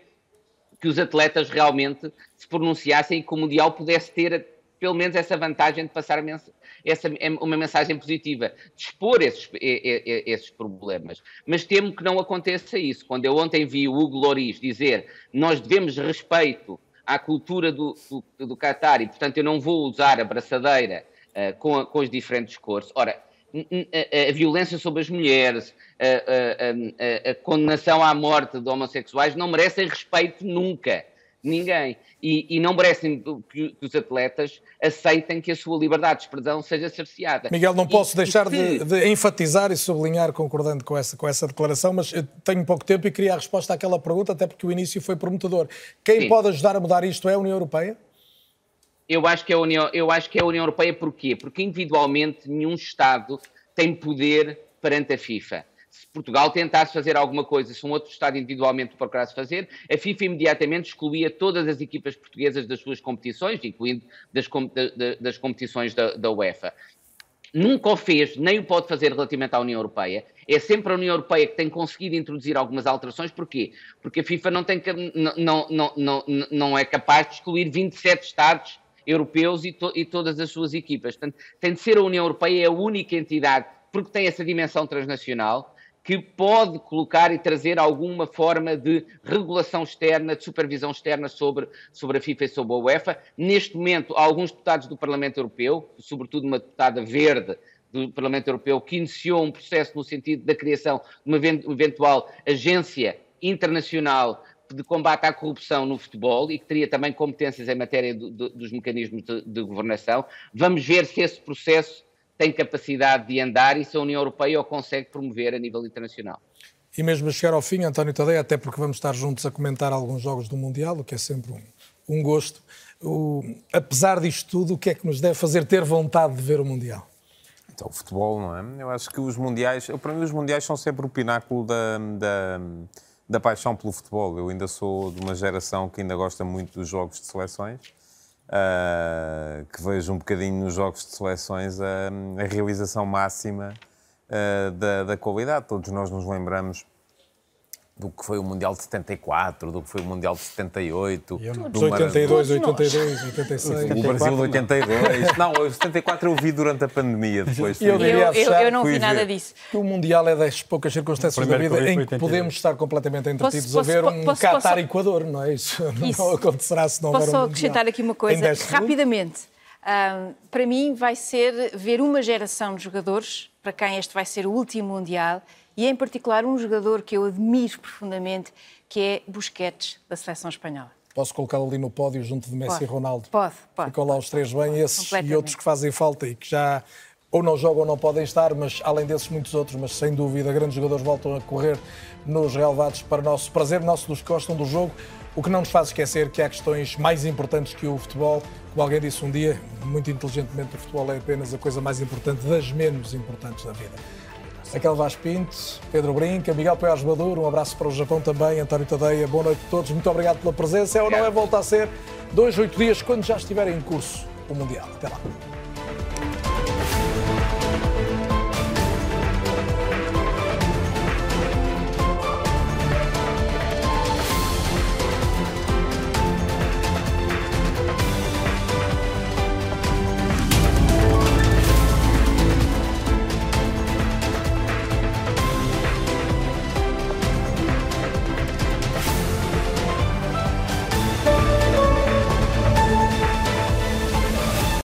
que os atletas realmente se pronunciassem e que o Mundial pudesse ter pelo menos essa vantagem de passar essa, uma mensagem positiva, de expor esses, esses problemas. Mas temo que não aconteça isso. Quando eu ontem vi o Hugo Loris dizer nós devemos respeito à cultura do, do, do Qatar e, portanto, eu não vou usar a braçadeira uh, com, a, com as diferentes cores. Ora, a, a, violência sobre as mulheres, a, a, condenação à morte de homossexuais não merecem respeito nunca. Ninguém. E, e não merecem que, que, os atletas aceitem que a sua liberdade de expressão seja cerceada. Miguel, não posso e, deixar de, de, enfatizar e sublinhar, concordando com essa, com essa declaração, mas tenho pouco tempo e queria a resposta àquela pergunta, até porque o início foi prometedor. Quem Sim. pode ajudar a mudar isto é a União Europeia? Eu acho que é a União, eu acho que é a União Europeia porquê? Porque individualmente nenhum Estado tem poder perante a FIFA. Portugal tentasse fazer alguma coisa, se um outro Estado individualmente procurasse fazer, a FIFA imediatamente excluía todas as equipas portuguesas das suas competições, incluindo das, das competições da, da UEFA nunca o fez, nem o pode fazer relativamente à União Europeia. É sempre a União Europeia que tem conseguido introduzir algumas alterações. Porquê? Porque a FIFA não, tem, não, não, não, não é capaz de excluir 27 Estados europeus e, to, e todas as suas equipas. Portanto, tem de ser a União Europeia a única entidade, porque tem essa dimensão transnacional, que pode colocar e trazer alguma forma de regulação externa, de supervisão externa sobre, sobre a FIFA e sobre a UEFA. Neste momento, alguns deputados do Parlamento Europeu, sobretudo uma deputada verde do Parlamento Europeu, que iniciou um processo no sentido da criação de uma eventual agência internacional de combate à corrupção no futebol e que teria também competências em matéria do, do, dos mecanismos de, de, governação. Vamos ver se esse processo tem capacidade de andar e se a União Europeia o consegue promover a nível internacional. E mesmo a chegar ao fim, António Tadeia, até porque vamos estar juntos a comentar alguns jogos do Mundial, o que é sempre um, um gosto. O, apesar disto tudo, o que é que nos deve fazer ter vontade de ver o Mundial? Então, o futebol, não é? Eu acho que os Mundiais, para mim, os Mundiais são sempre o pináculo da, da da paixão pelo futebol. Eu ainda sou de uma geração que ainda gosta muito dos jogos de seleções, uh, que vejo um bocadinho nos jogos de seleções a, a realização máxima uh, da, da qualidade. Todos nós nos lembramos do que foi o Mundial de 74, do que foi o Mundial de 78. Eu. Do 82, 82, 86. O Brasil de 82. não, o 74 eu vi durante a pandemia depois. Eu, eu, eu, eu não vi nada disso. Que o Mundial é das poucas circunstâncias da vida em que podemos estar completamente entretidos posso, a ver um Qatar-Equador, não é isso? isso? Não acontecerá se não houver um Posso só acrescentar aqui uma coisa, rapidamente. Um, para mim vai ser ver uma geração de jogadores, para quem este vai ser o último Mundial, e em particular um jogador que eu admiro profundamente, que é Busquets, da seleção espanhola. Posso colocá-lo ali no pódio junto de Messi pode, e Ronaldo? Pode, pode. Ficam lá os três bem, esses e outros que fazem falta e que já ou não jogam ou não podem estar, mas além desses muitos outros, mas sem dúvida grandes jogadores voltam a correr nos relevados para nosso prazer, nosso dos que gostam do jogo, o que não nos faz esquecer que há questões mais importantes que o futebol. Como alguém disse um dia, muito inteligentemente, o futebol é apenas a coisa mais importante das menos importantes da vida. Aquele Vaz Pinto, Pedro Brinca, Miguel Poiás Maduro, um abraço para o Japão também, António Tadeia, boa noite a todos, muito obrigado pela presença. É ou não é volta a ser dois, oito dias, quando já estiver em curso o Mundial. Até lá.